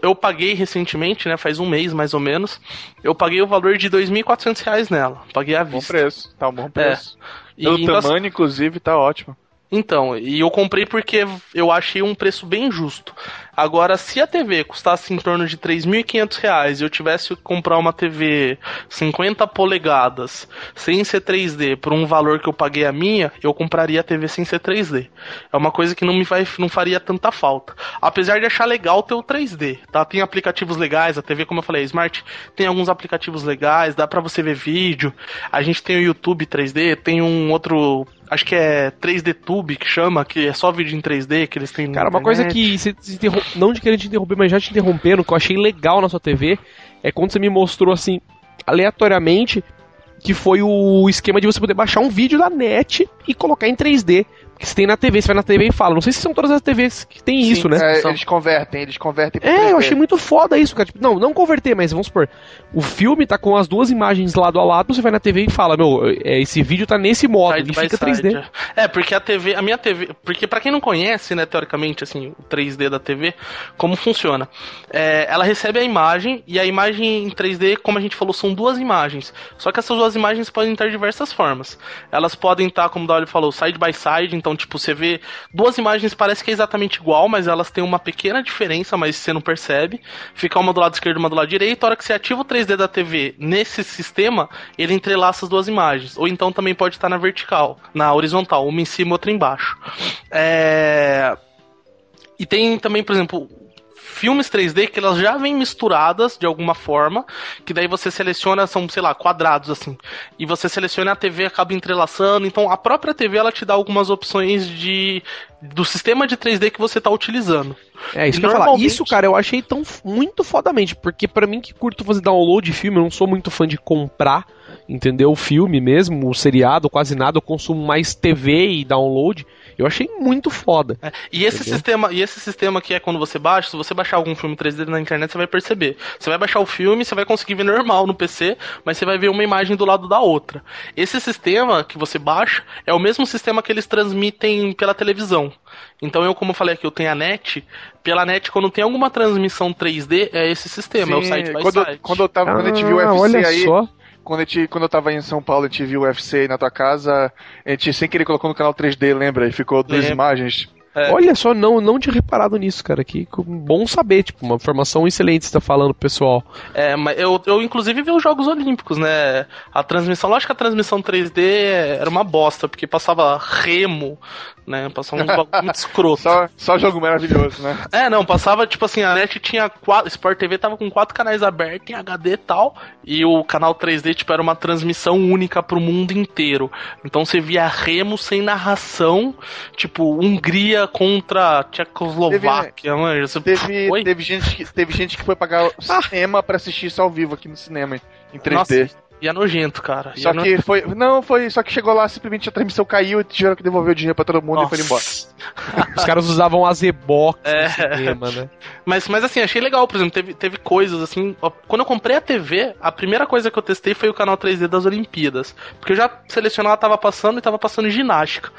Eu paguei recentemente, né? Faz um mês mais ou menos. Eu paguei o valor de R$ 2.400 nela. Paguei à Bom vista. preço, tá um bom preço. E, Pelo então, tamanho, inclusive, tá ótimo. Então, e eu comprei porque eu achei um preço bem justo. Agora, se a TV custasse em torno de 3.500 reais e eu tivesse que comprar uma TV 50 polegadas sem ser 3D por um valor que eu paguei a minha, eu compraria a TV sem ser 3D. É uma coisa que não me vai, não faria tanta falta. Apesar de achar legal ter o 3D, tá? Tem aplicativos legais, a TV, como eu falei, Smart tem alguns aplicativos legais, dá pra você ver vídeo. A gente tem o YouTube 3D, tem um outro Acho que é 3D Tube que chama, que é só vídeo em 3D que eles têm. na Cara, uma coisa que, se- se não de querer te interromper, mas já te interrompendo, que eu achei legal na sua TV, é quando você me mostrou assim, aleatoriamente, que foi o esquema de você poder baixar um vídeo da net e colocar em 3D. Que você tem na TV, você vai na TV e fala. Não sei se são todas as TVs que tem Sim, isso, né? É, São- eles convertem, eles convertem pro É, 3D. eu achei muito foda isso, cara. Tipo, não, não converter, mas vamos supor, o filme tá com as duas imagens lado a lado, você vai na TV e fala, meu, é, esse vídeo tá nesse modo, Side ele by fica side, 3D. É, porque a TV, a minha TV, porque pra quem não conhece, né, teoricamente, assim, o 3D da TV, como funciona? É, ela recebe a imagem e a imagem em 3D, como a gente falou, são duas imagens. Só que essas duas imagens podem estar de diversas formas. Elas podem estar, como o Dolly falou, side by side, então, tipo, você vê duas imagens, parece que é exatamente igual, mas elas têm uma pequena diferença, mas você não percebe. Fica uma do lado esquerdo e uma do lado direito. A hora que você ativa o 3D da TV nesse sistema, ele entrelaça as duas imagens. Ou então também pode estar na vertical, na horizontal, uma em cima outra embaixo. É... E tem também, por exemplo, filmes 3D que elas já vêm misturadas de alguma forma, que daí você seleciona, são, sei lá, quadrados assim. E você seleciona a TV acaba entrelaçando, então a própria TV ela te dá algumas opções de do sistema de 3D que você está utilizando. É, isso E que eu ia falar. normalmente- Isso, cara, eu achei tão muito fodamente, porque pra mim que curto fazer download de filme, eu não sou muito fã de comprar, entendeu? O filme mesmo, o seriado, quase nada, eu consumo mais TV e download. Eu achei muito foda. É, E esse Entendeu? sistema, e esse sistema que é quando você baixa, se você baixar algum filme 3D na internet, você vai perceber. Você vai baixar o filme, você vai conseguir ver normal no PC, mas você vai ver uma imagem do lado da outra. Esse sistema que você baixa é o mesmo sistema que eles transmitem pela televisão. Então eu, como eu falei aqui, eu tenho a net, pela net quando tem alguma transmissão 3D, é esse sistema, é o Sim, side by quando, side. quando eu tava, quando a gente viu o Ah, UFC olha aí, só. Quando, a gente, quando eu tava em São Paulo, a gente viu o UFC aí na tua casa, a gente sem querer colocou no canal 3D, lembra? E ficou duas imagens. É. Olha só, não, não tinha reparado nisso, cara. Que bom saber, tipo, uma informação excelente que você tá falando, pro pessoal. É, mas eu, eu inclusive vi os Jogos Olímpicos, né? A transmissão, lógico que a transmissão 3D era uma bosta, porque passava remo, né? Passava um bagulho muito escroto. Só, só jogo maravilhoso, né? É, não, passava, tipo assim, a net tinha quatro. Sport TV tava com quatro canais abertos em HD e tal. E o canal 3D, tipo, era uma transmissão única pro mundo inteiro. Então você via remo sem narração, tipo, Hungria contra Tchecoslováquia, mano. Você Teve, Oi? teve, gente que, teve gente que foi pagar o cinema pra assistir isso ao vivo aqui no cinema, em 3D. Nossa, e é nojento, cara. E Só é no- que foi. Não, foi. Só que chegou lá, simplesmente a transmissão caiu e tiveram que devolver o dinheiro pra todo mundo e foi embora. Os caras usavam a Z-Box É. no cinema, né? Mas, mas assim, achei legal, por exemplo, teve, teve coisas assim. ó, Quando eu comprei a TV, a primeira coisa que eu testei foi o canal 3D das Olimpíadas. Porque eu já selecionava, tava passando e tava passando ginástica.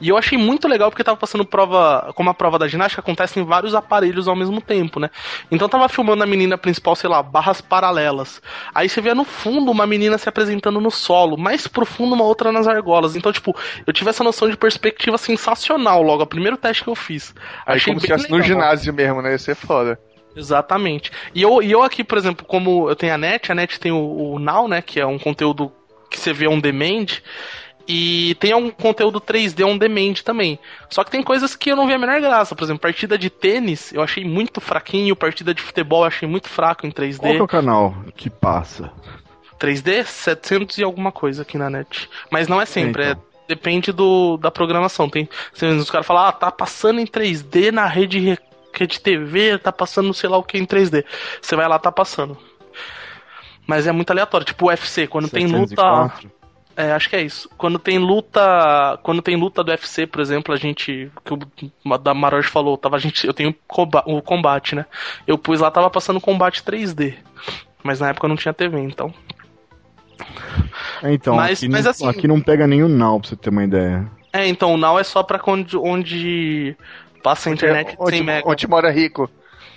E eu achei muito legal porque tava passando prova. Como a prova da ginástica acontece em vários aparelhos ao mesmo tempo, né? Então tava filmando a menina principal, sei lá, barras paralelas. Aí você via no fundo uma menina se apresentando no solo, mais profundo uma outra nas argolas. Então, tipo, eu tive essa noção de perspectiva sensacional logo, o primeiro teste que eu fiz. Aí Achei como se bem estivesse no legal. ginásio mesmo, né? Ia ser foda. Exatamente. E eu, e eu aqui, por exemplo, como eu tenho a NET, a NET tem o, o Now, né? Que é um conteúdo que você vê on demand. E tem um conteúdo 3D on demand também. Só que tem coisas que eu não vi a menor graça. Por exemplo, partida de tênis eu achei muito fraquinho. Partida de futebol eu achei muito fraco em 3D. Qual que é o canal que passa? 3D, 700 e alguma coisa aqui na net. Mas não é sempre, Então. é, depende do, da programação. Tem, os caras falam, ah, tá passando em 3D na rede, re- rede TV, tá passando sei lá o que em 3D. Você vai lá, tá passando. Mas é muito aleatório, tipo o UFC, quando tem luta. 704? É, acho que é isso. Quando tem luta. Quando tem luta do UFC, por exemplo, a gente. Que o da Maroja falou, tava, a gente, eu tenho o combate, né? Eu pus lá, tava passando combate 3D. Mas na época eu não tinha TV, então. É, então, Mas- aqui, mas não, assim- aqui não pega nenhum Now, pra você ter uma ideia. É, então o Now é só pra onde, onde passa a internet de onde, 100 mega. onde mora rico.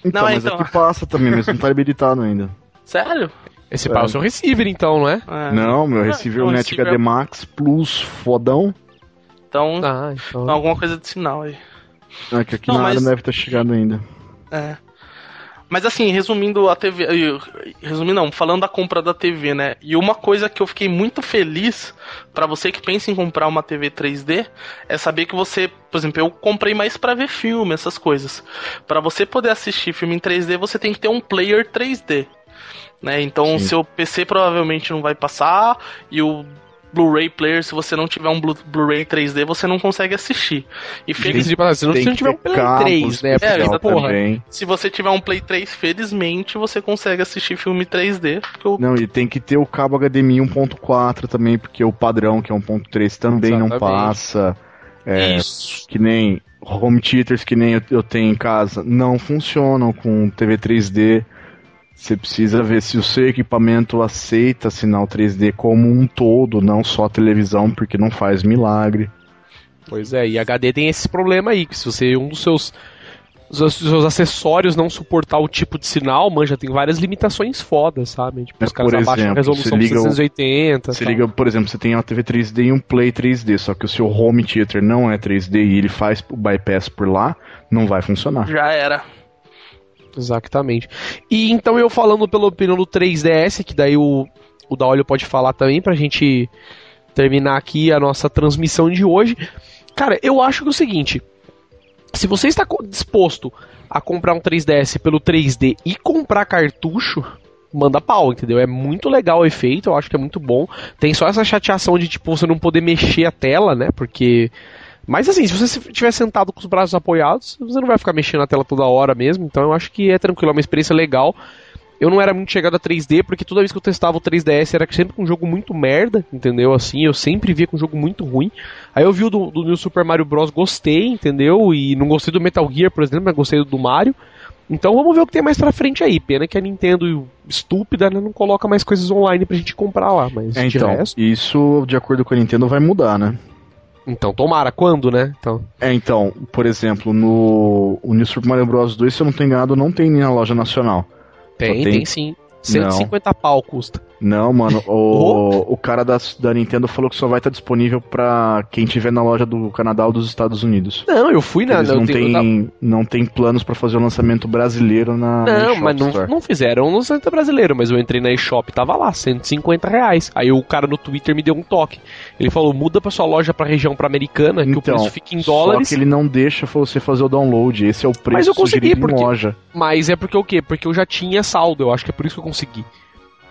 Então, Não, mas então. aqui passa também, mas não tá habilitado ainda. Sério? Esse pau é o seu receiver, então, não é? É. Não, meu Ah, receiver é então o o Net receiver- HD Max Plus fodão. Então, Ah, então. alguma coisa de sinal aí. É que aqui Não, na área mas- não deve ter chegado ainda. É. Mas assim, resumindo a TV. Resumindo não, falando da compra da TV, né? E uma coisa que eu fiquei muito feliz pra você que pensa em comprar uma TV 3D é saber que você, por exemplo, eu comprei mais pra ver filme, essas coisas. Pra você poder assistir filme em 3D, você tem que ter um player 3D. Né? Então, Sim. seu PC provavelmente não vai passar e o Blu-ray player, se você não tiver um Blu- Blu-ray 3D, você não consegue assistir. E Diga-se de passagem, se não, não tiver um Play cabos 3, né? É, Porque, porra, também. se você tiver um Play 3, felizmente você consegue assistir filme 3D. Porque o Não, e tem que ter o cabo HDMI 1.4 também, porque o padrão, que é 1.3, também não Exatamente. passa. É, Isso. que nem home theaters que nem eu, eu tenho em casa, não funcionam com TV 3D. Você precisa ver se o seu equipamento aceita sinal 3D como um todo, não só a televisão, porque não faz milagre. Pois é, e HD tem esse problema aí, que se você um dos seus os seus- acessórios não suportar o tipo de sinal, manja, tem várias limitações fodas, sabe? Tipo, Mas, os caras por abaixam a exemplo, resolução você liga o- 680. Você tal. liga, por exemplo, você tem uma TV 3D e um Play 3D, só que o seu home theater não é 3D e ele faz o bypass por lá, não vai funcionar. Já era. Exatamente. E então eu falando pela opinião do 3DS, que daí o, o Daolio pode falar também pra gente terminar aqui a nossa transmissão de hoje. Cara, eu acho que é o seguinte: se você está disposto a comprar um 3DS pelo 3D e comprar cartucho, manda pau, entendeu? É muito legal o efeito, eu acho que é muito bom. Tem só essa chateação de tipo você não poder mexer a tela, né? Porque mas assim, se você estiver sentado com os braços apoiados, você não vai ficar mexendo a tela toda hora mesmo, então eu acho que é tranquilo, é uma experiência legal. Eu não era muito chegado a 3D, porque toda vez que eu testava o 3DS era sempre com um jogo muito merda, entendeu? Assim, eu sempre via com um jogo muito ruim. Aí eu vi o do, do New Super Mario Bros, gostei, entendeu? E não gostei do Metal Gear, por exemplo, mas gostei do do Mario. Então vamos ver o que tem mais pra frente aí. Pena que a Nintendo, estúpida, né, não coloca mais coisas online pra gente comprar lá, mas É, de então, resto... isso, de acordo com a Nintendo, vai mudar, né? Então tomara, quando, né? Então... É, então, por exemplo, no o New Super Mario Bros 2, se eu não tô enganado, não tem na loja nacional. Tem, tem? tem sim. 150 pau custa. Não, mano, o, o cara da, da Nintendo falou que só vai estar disponível pra quem tiver na loja do Canadá ou dos Estados Unidos. Não, eu fui na. Eles não tava- tem, não tem planos pra fazer o lançamento brasileiro na na Não, eShop mas não, Store. não fizeram no centro brasileiro, mas eu entrei na eShop tava lá, 150 reais. Aí o cara no Twitter me deu um toque. Ele falou: muda pra sua loja pra região pra americana, que o Então, preço fica em dólares. Só que ele não deixa você fazer o download. Esse é o preço Mas eu consegui, sugerido porque- em loja. Mas é porque o quê? Porque eu já tinha saldo, eu acho que é por isso que eu consegui.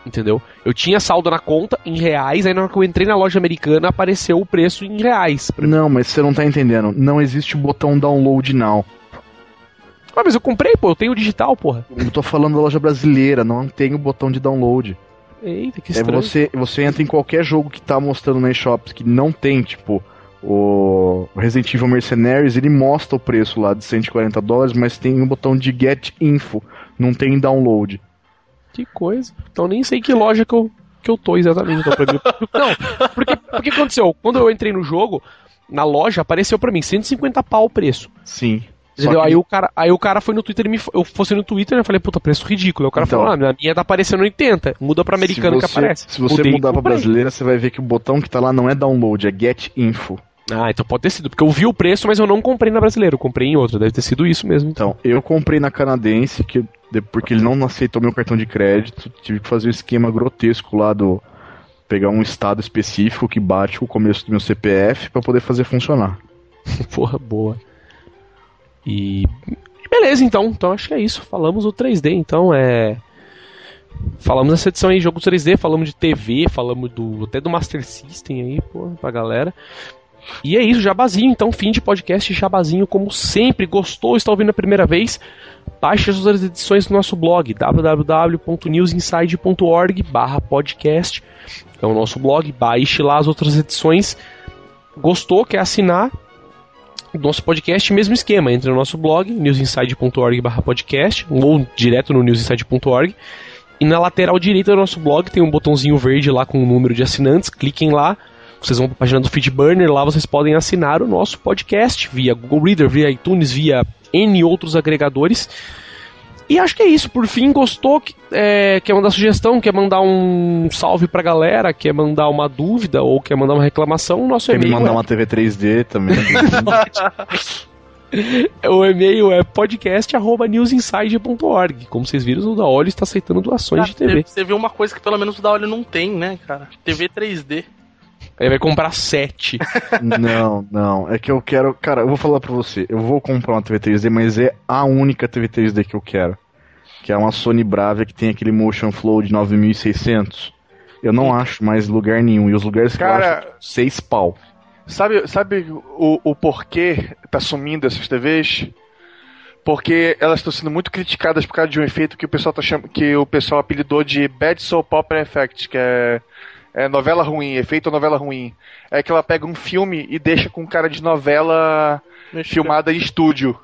Entendeu? Eu tinha saldo na conta em reais, aí na hora que eu entrei na loja americana apareceu o preço em reais. Não, mas você não tá entendendo. Não existe o botão download now. Ah, mas eu comprei, pô, eu tenho o digital, porra. Eu tô falando da loja brasileira, não tem o botão de download. Eita, que É estranho. você, você entra em qualquer jogo que tá mostrando na eShops que não tem, tipo, o Resident Evil Mercenaries, ele mostra o preço lá de 140 dólares, mas tem um botão de Get Info, não tem download. Que coisa. Então nem sei que loja que eu, que eu tô exatamente. Então, pra mim. Não, porque o que aconteceu? Quando eu entrei no jogo, na loja apareceu pra mim 150 pau o preço. Sim. Entendeu? que- Aí, o cara, aí o cara foi no Twitter e me. Eu fosse no Twitter eu falei, puta, preço ridículo. Aí o cara Então. falou, ah, na minha tá aparecendo 80. Muda pra americano que aparece. Se você Mudei mudar pra brasileira, você vai ver que o botão que tá lá não é download, é Get Info. Ah, então pode ter sido. Porque eu vi o preço, mas eu não comprei na brasileira. Eu comprei em outra. Deve ter sido isso mesmo. Então, eu comprei na canadense, que, porque ele não aceitou meu cartão de crédito. Tive que fazer um esquema grotesco lá do. Pegar um estado específico que bate o começo do meu CPF pra poder fazer funcionar. Porra, boa. E. Beleza, então. Então acho que é isso. Falamos do 3D, então é. Falamos nessa edição aí, jogo 3D, falamos de TV, falamos do até do Master System aí, pô, pra galera. E é isso, jabazinho, então, fim de podcast, jabazinho, como sempre, gostou, está ouvindo a primeira vez? Baixe as outras edições do nosso blog, www.newsinside.org barra podcast. É o nosso blog, baixe lá as outras edições. Gostou, quer assinar? nosso podcast, mesmo esquema, entre no nosso blog, newsinside.org barra podcast, ou direto no newsinside.org, E na lateral direita do nosso blog tem um botãozinho verde lá com o número de assinantes. Cliquem lá. Vocês vão para a página do Feedburner. Lá vocês podem assinar o nosso podcast via Google Reader, via iTunes, via N outros agregadores. E acho que é isso. Por fim, gostou? É, quer mandar sugestão? Quer mandar um salve pra galera? Quer mandar uma dúvida? Ou quer mandar uma reclamação? O nosso Quer me e-mail mandar é... uma TV 3D também. O e-mail é podcast.newsinside.org. Como vocês viram, o da Olho está aceitando doações de TV. Você viu uma coisa que pelo menos o da Olho não tem, né, cara? TV 3D. Aí vai comprar sete. não, não. É que eu quero. Cara, eu vou falar pra você. Eu vou comprar uma TV 3D, mas é a única TV 3D que eu quero. Que é uma Sony Bravia que tem aquele Motion Flow de 9600. Eu não acho mais lugar nenhum. E os lugares que Cara- eu acho, seis pau. Sabe, sabe o, o porquê tá sumindo essas TVs? Porque elas estão sendo muito criticadas por causa de um efeito que o pessoal tá cham... que o pessoal apelidou de Bad Soap Opera Effect, que é, é novela ruim, efeito novela ruim. É que ela pega um filme e deixa com cara de novela filmada em estúdio.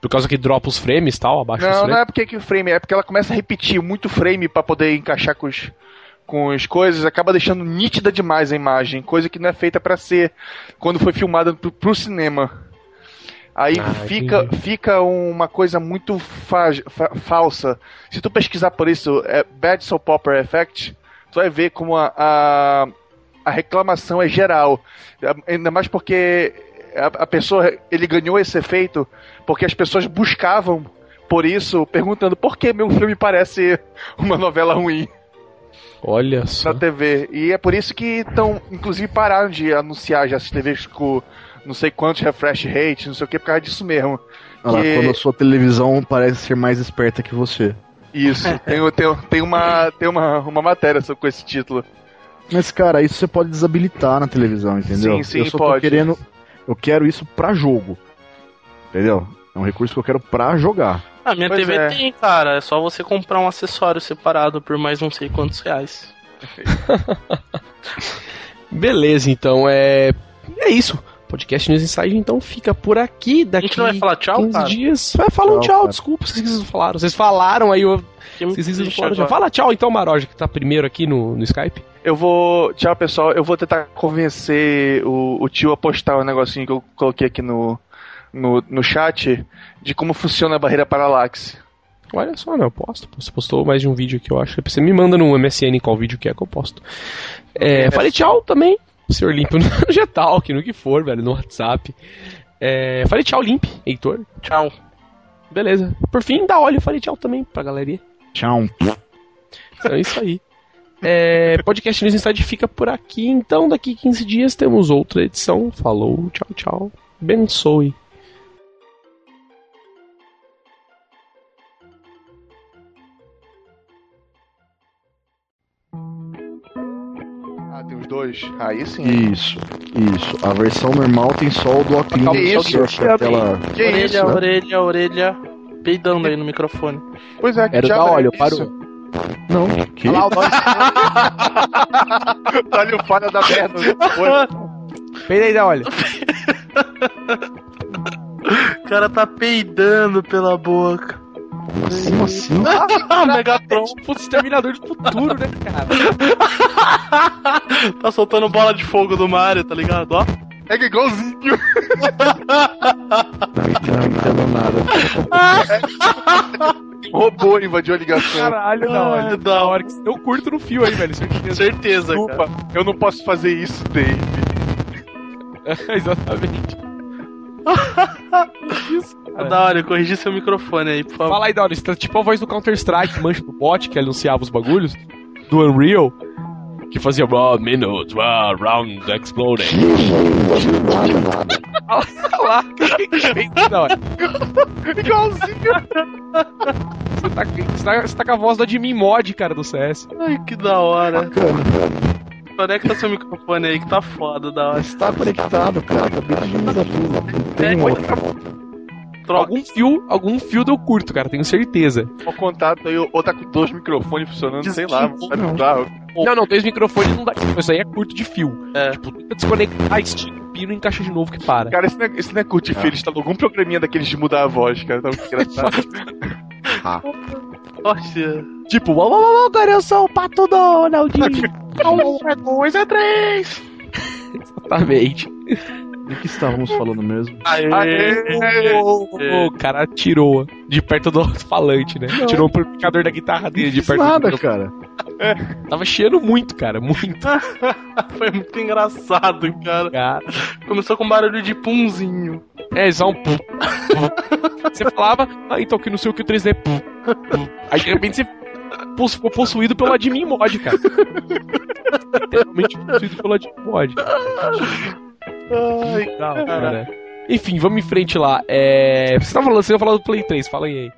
Por causa que dropa os frames e tal, abaixo Não, não é porque que o frame, é porque ela começa a repetir muito frame pra poder encaixar com os com as coisas, acaba deixando nítida demais a imagem, coisa que não é feita pra ser quando foi filmada pro, pro cinema. Aí Ah, fica, entendi. fica uma coisa muito fa- fa- falsa. Se tu pesquisar por isso, é Bad Soap Opera Effect, tu vai ver como a, a, a reclamação é geral. Ainda mais porque a, a pessoa, ele ganhou esse efeito porque as pessoas buscavam por isso, perguntando por que meu filme parece uma novela ruim Olha só. na TV. E é por isso que estão, inclusive, pararam de anunciar já essas TVs com não sei quantos refresh rate, não sei o que, por causa disso mesmo. Olha lá, Que- quando a sua televisão parece ser mais esperta que você. Isso, tem, tem, tem, uma, tem uma, uma matéria com esse título. Mas, cara, isso você pode desabilitar na televisão, entendeu? Sim, sim, eu só pode. tô querendo. Eu quero isso pra jogo. Entendeu? É um recurso que eu quero pra jogar. Ah, minha Pois TV é. tem, cara. É só você comprar um acessório separado por mais não sei quantos reais. Beleza, então é. É isso. Podcast News Inside então fica por aqui. A Daqui gente não vai falar tchau, 15 cara? dias. Vai falar um Tchau, tchau, cara. desculpa, vocês não falaram. Vocês falaram, aí eu. Vocês não falaram já. Fala tchau então, Maroja, que tá primeiro aqui no, no Skype. Eu vou. Tchau, pessoal. Eu vou tentar convencer o, o tio a postar o negocinho que eu coloquei aqui no, no, no chat de como funciona a barreira paralaxe. Olha só, não, eu posto. Você postou mais de um vídeo aqui, eu acho. Você me manda no MSN qual vídeo que é que eu posto. É, falei tchau também, senhor Limpo, no Getalk, no que for, velho, no WhatsApp. É, falei tchau, Limp, Heitor. Tchau. Beleza. Por fim, dá olho, falei tchau também pra galeria. Tchau. Então é isso aí. É, podcast News Inside fica por aqui. Então, daqui 15 dias temos outra edição. Falou, tchau, tchau. Bençoe. Ah, tem os dois. Aí sim. Isso, isso. A versão normal tem só o bloquinho Que isso? que a tela. Que orelha, isso? orelha, orelha. Peidando aí no microfone. Pois é, que Era da é óleo, isso? parou. Não, que? Olha lá o. Olha o falha da merda. Peida aí, dá olho. O cara tá peidando pela boca. Como assim? Ah, Megatron Tipo, exterminador do futuro, né, cara? tá soltando bola de fogo do Mario, tá ligado? Ó. É que igualzinho. Não entendo nada. Um robô invadiu a ligação. Caralho, da Ah, hora. da hora. que eu curto no fio aí, velho. Certeza. Certeza, cara. Desculpa, eu não posso fazer isso, Dave. Exatamente. Isso, cara. Da hora, corrigir seu microfone aí, por favor. Fala aí, Dora. Você tá tipo a voz do Counter-Strike, mancha do bot, que anunciava os bagulhos. Do Unreal. Que fazia raw minutes, raw round exploding. Olha lá, que que fez da hora. Igualzinho. Você tá, você, tá, você tá com a voz do Admin Mod, cara, do CS. Ai, que da hora. Bacana. Conecta seu microfone aí que tá foda, da hora. Está conectado, cara. Tá da tudo. Não tem outro. Troca. Algum fio, algum fio eu curto, cara, tenho certeza. O contato aí, ou tá com dois microfones funcionando, sei lá. Tá Não. Não, não, dois microfones não dá. Tipo, isso aí é curto de fio. É. Tipo, tenta desconectar, estica o pino e encaixa de novo que para. Cara, isso não é, isso não é curtir filho, instalou algum programinha daqueles de mudar a voz, cara. Tá muito engraçado. Ah. Nossa. Tipo, uau, uau, uau, agora eu sou o Pato Donald. É dois, é três. Exatamente. Do que estávamos falando mesmo? Aê. O cara tirou de perto do alto-falante, né? Tirou o amplificador da guitarra dele de perto nada, do cara. Tava chiando muito, cara, muito. Foi muito engraçado, cara. Cara. Começou com barulho de punzinho. É, só um pu. pu. Você falava, ah, então que não sei o que o 3D. Pu, pu. Aí de repente você ficou possuído pelo admin mod, cara. Literalmente possuído pelo admin mod. Ai, Legal, cara. Enfim, vamos em frente lá. É... Você tava falando, você ia falar do Play 3, fala aí.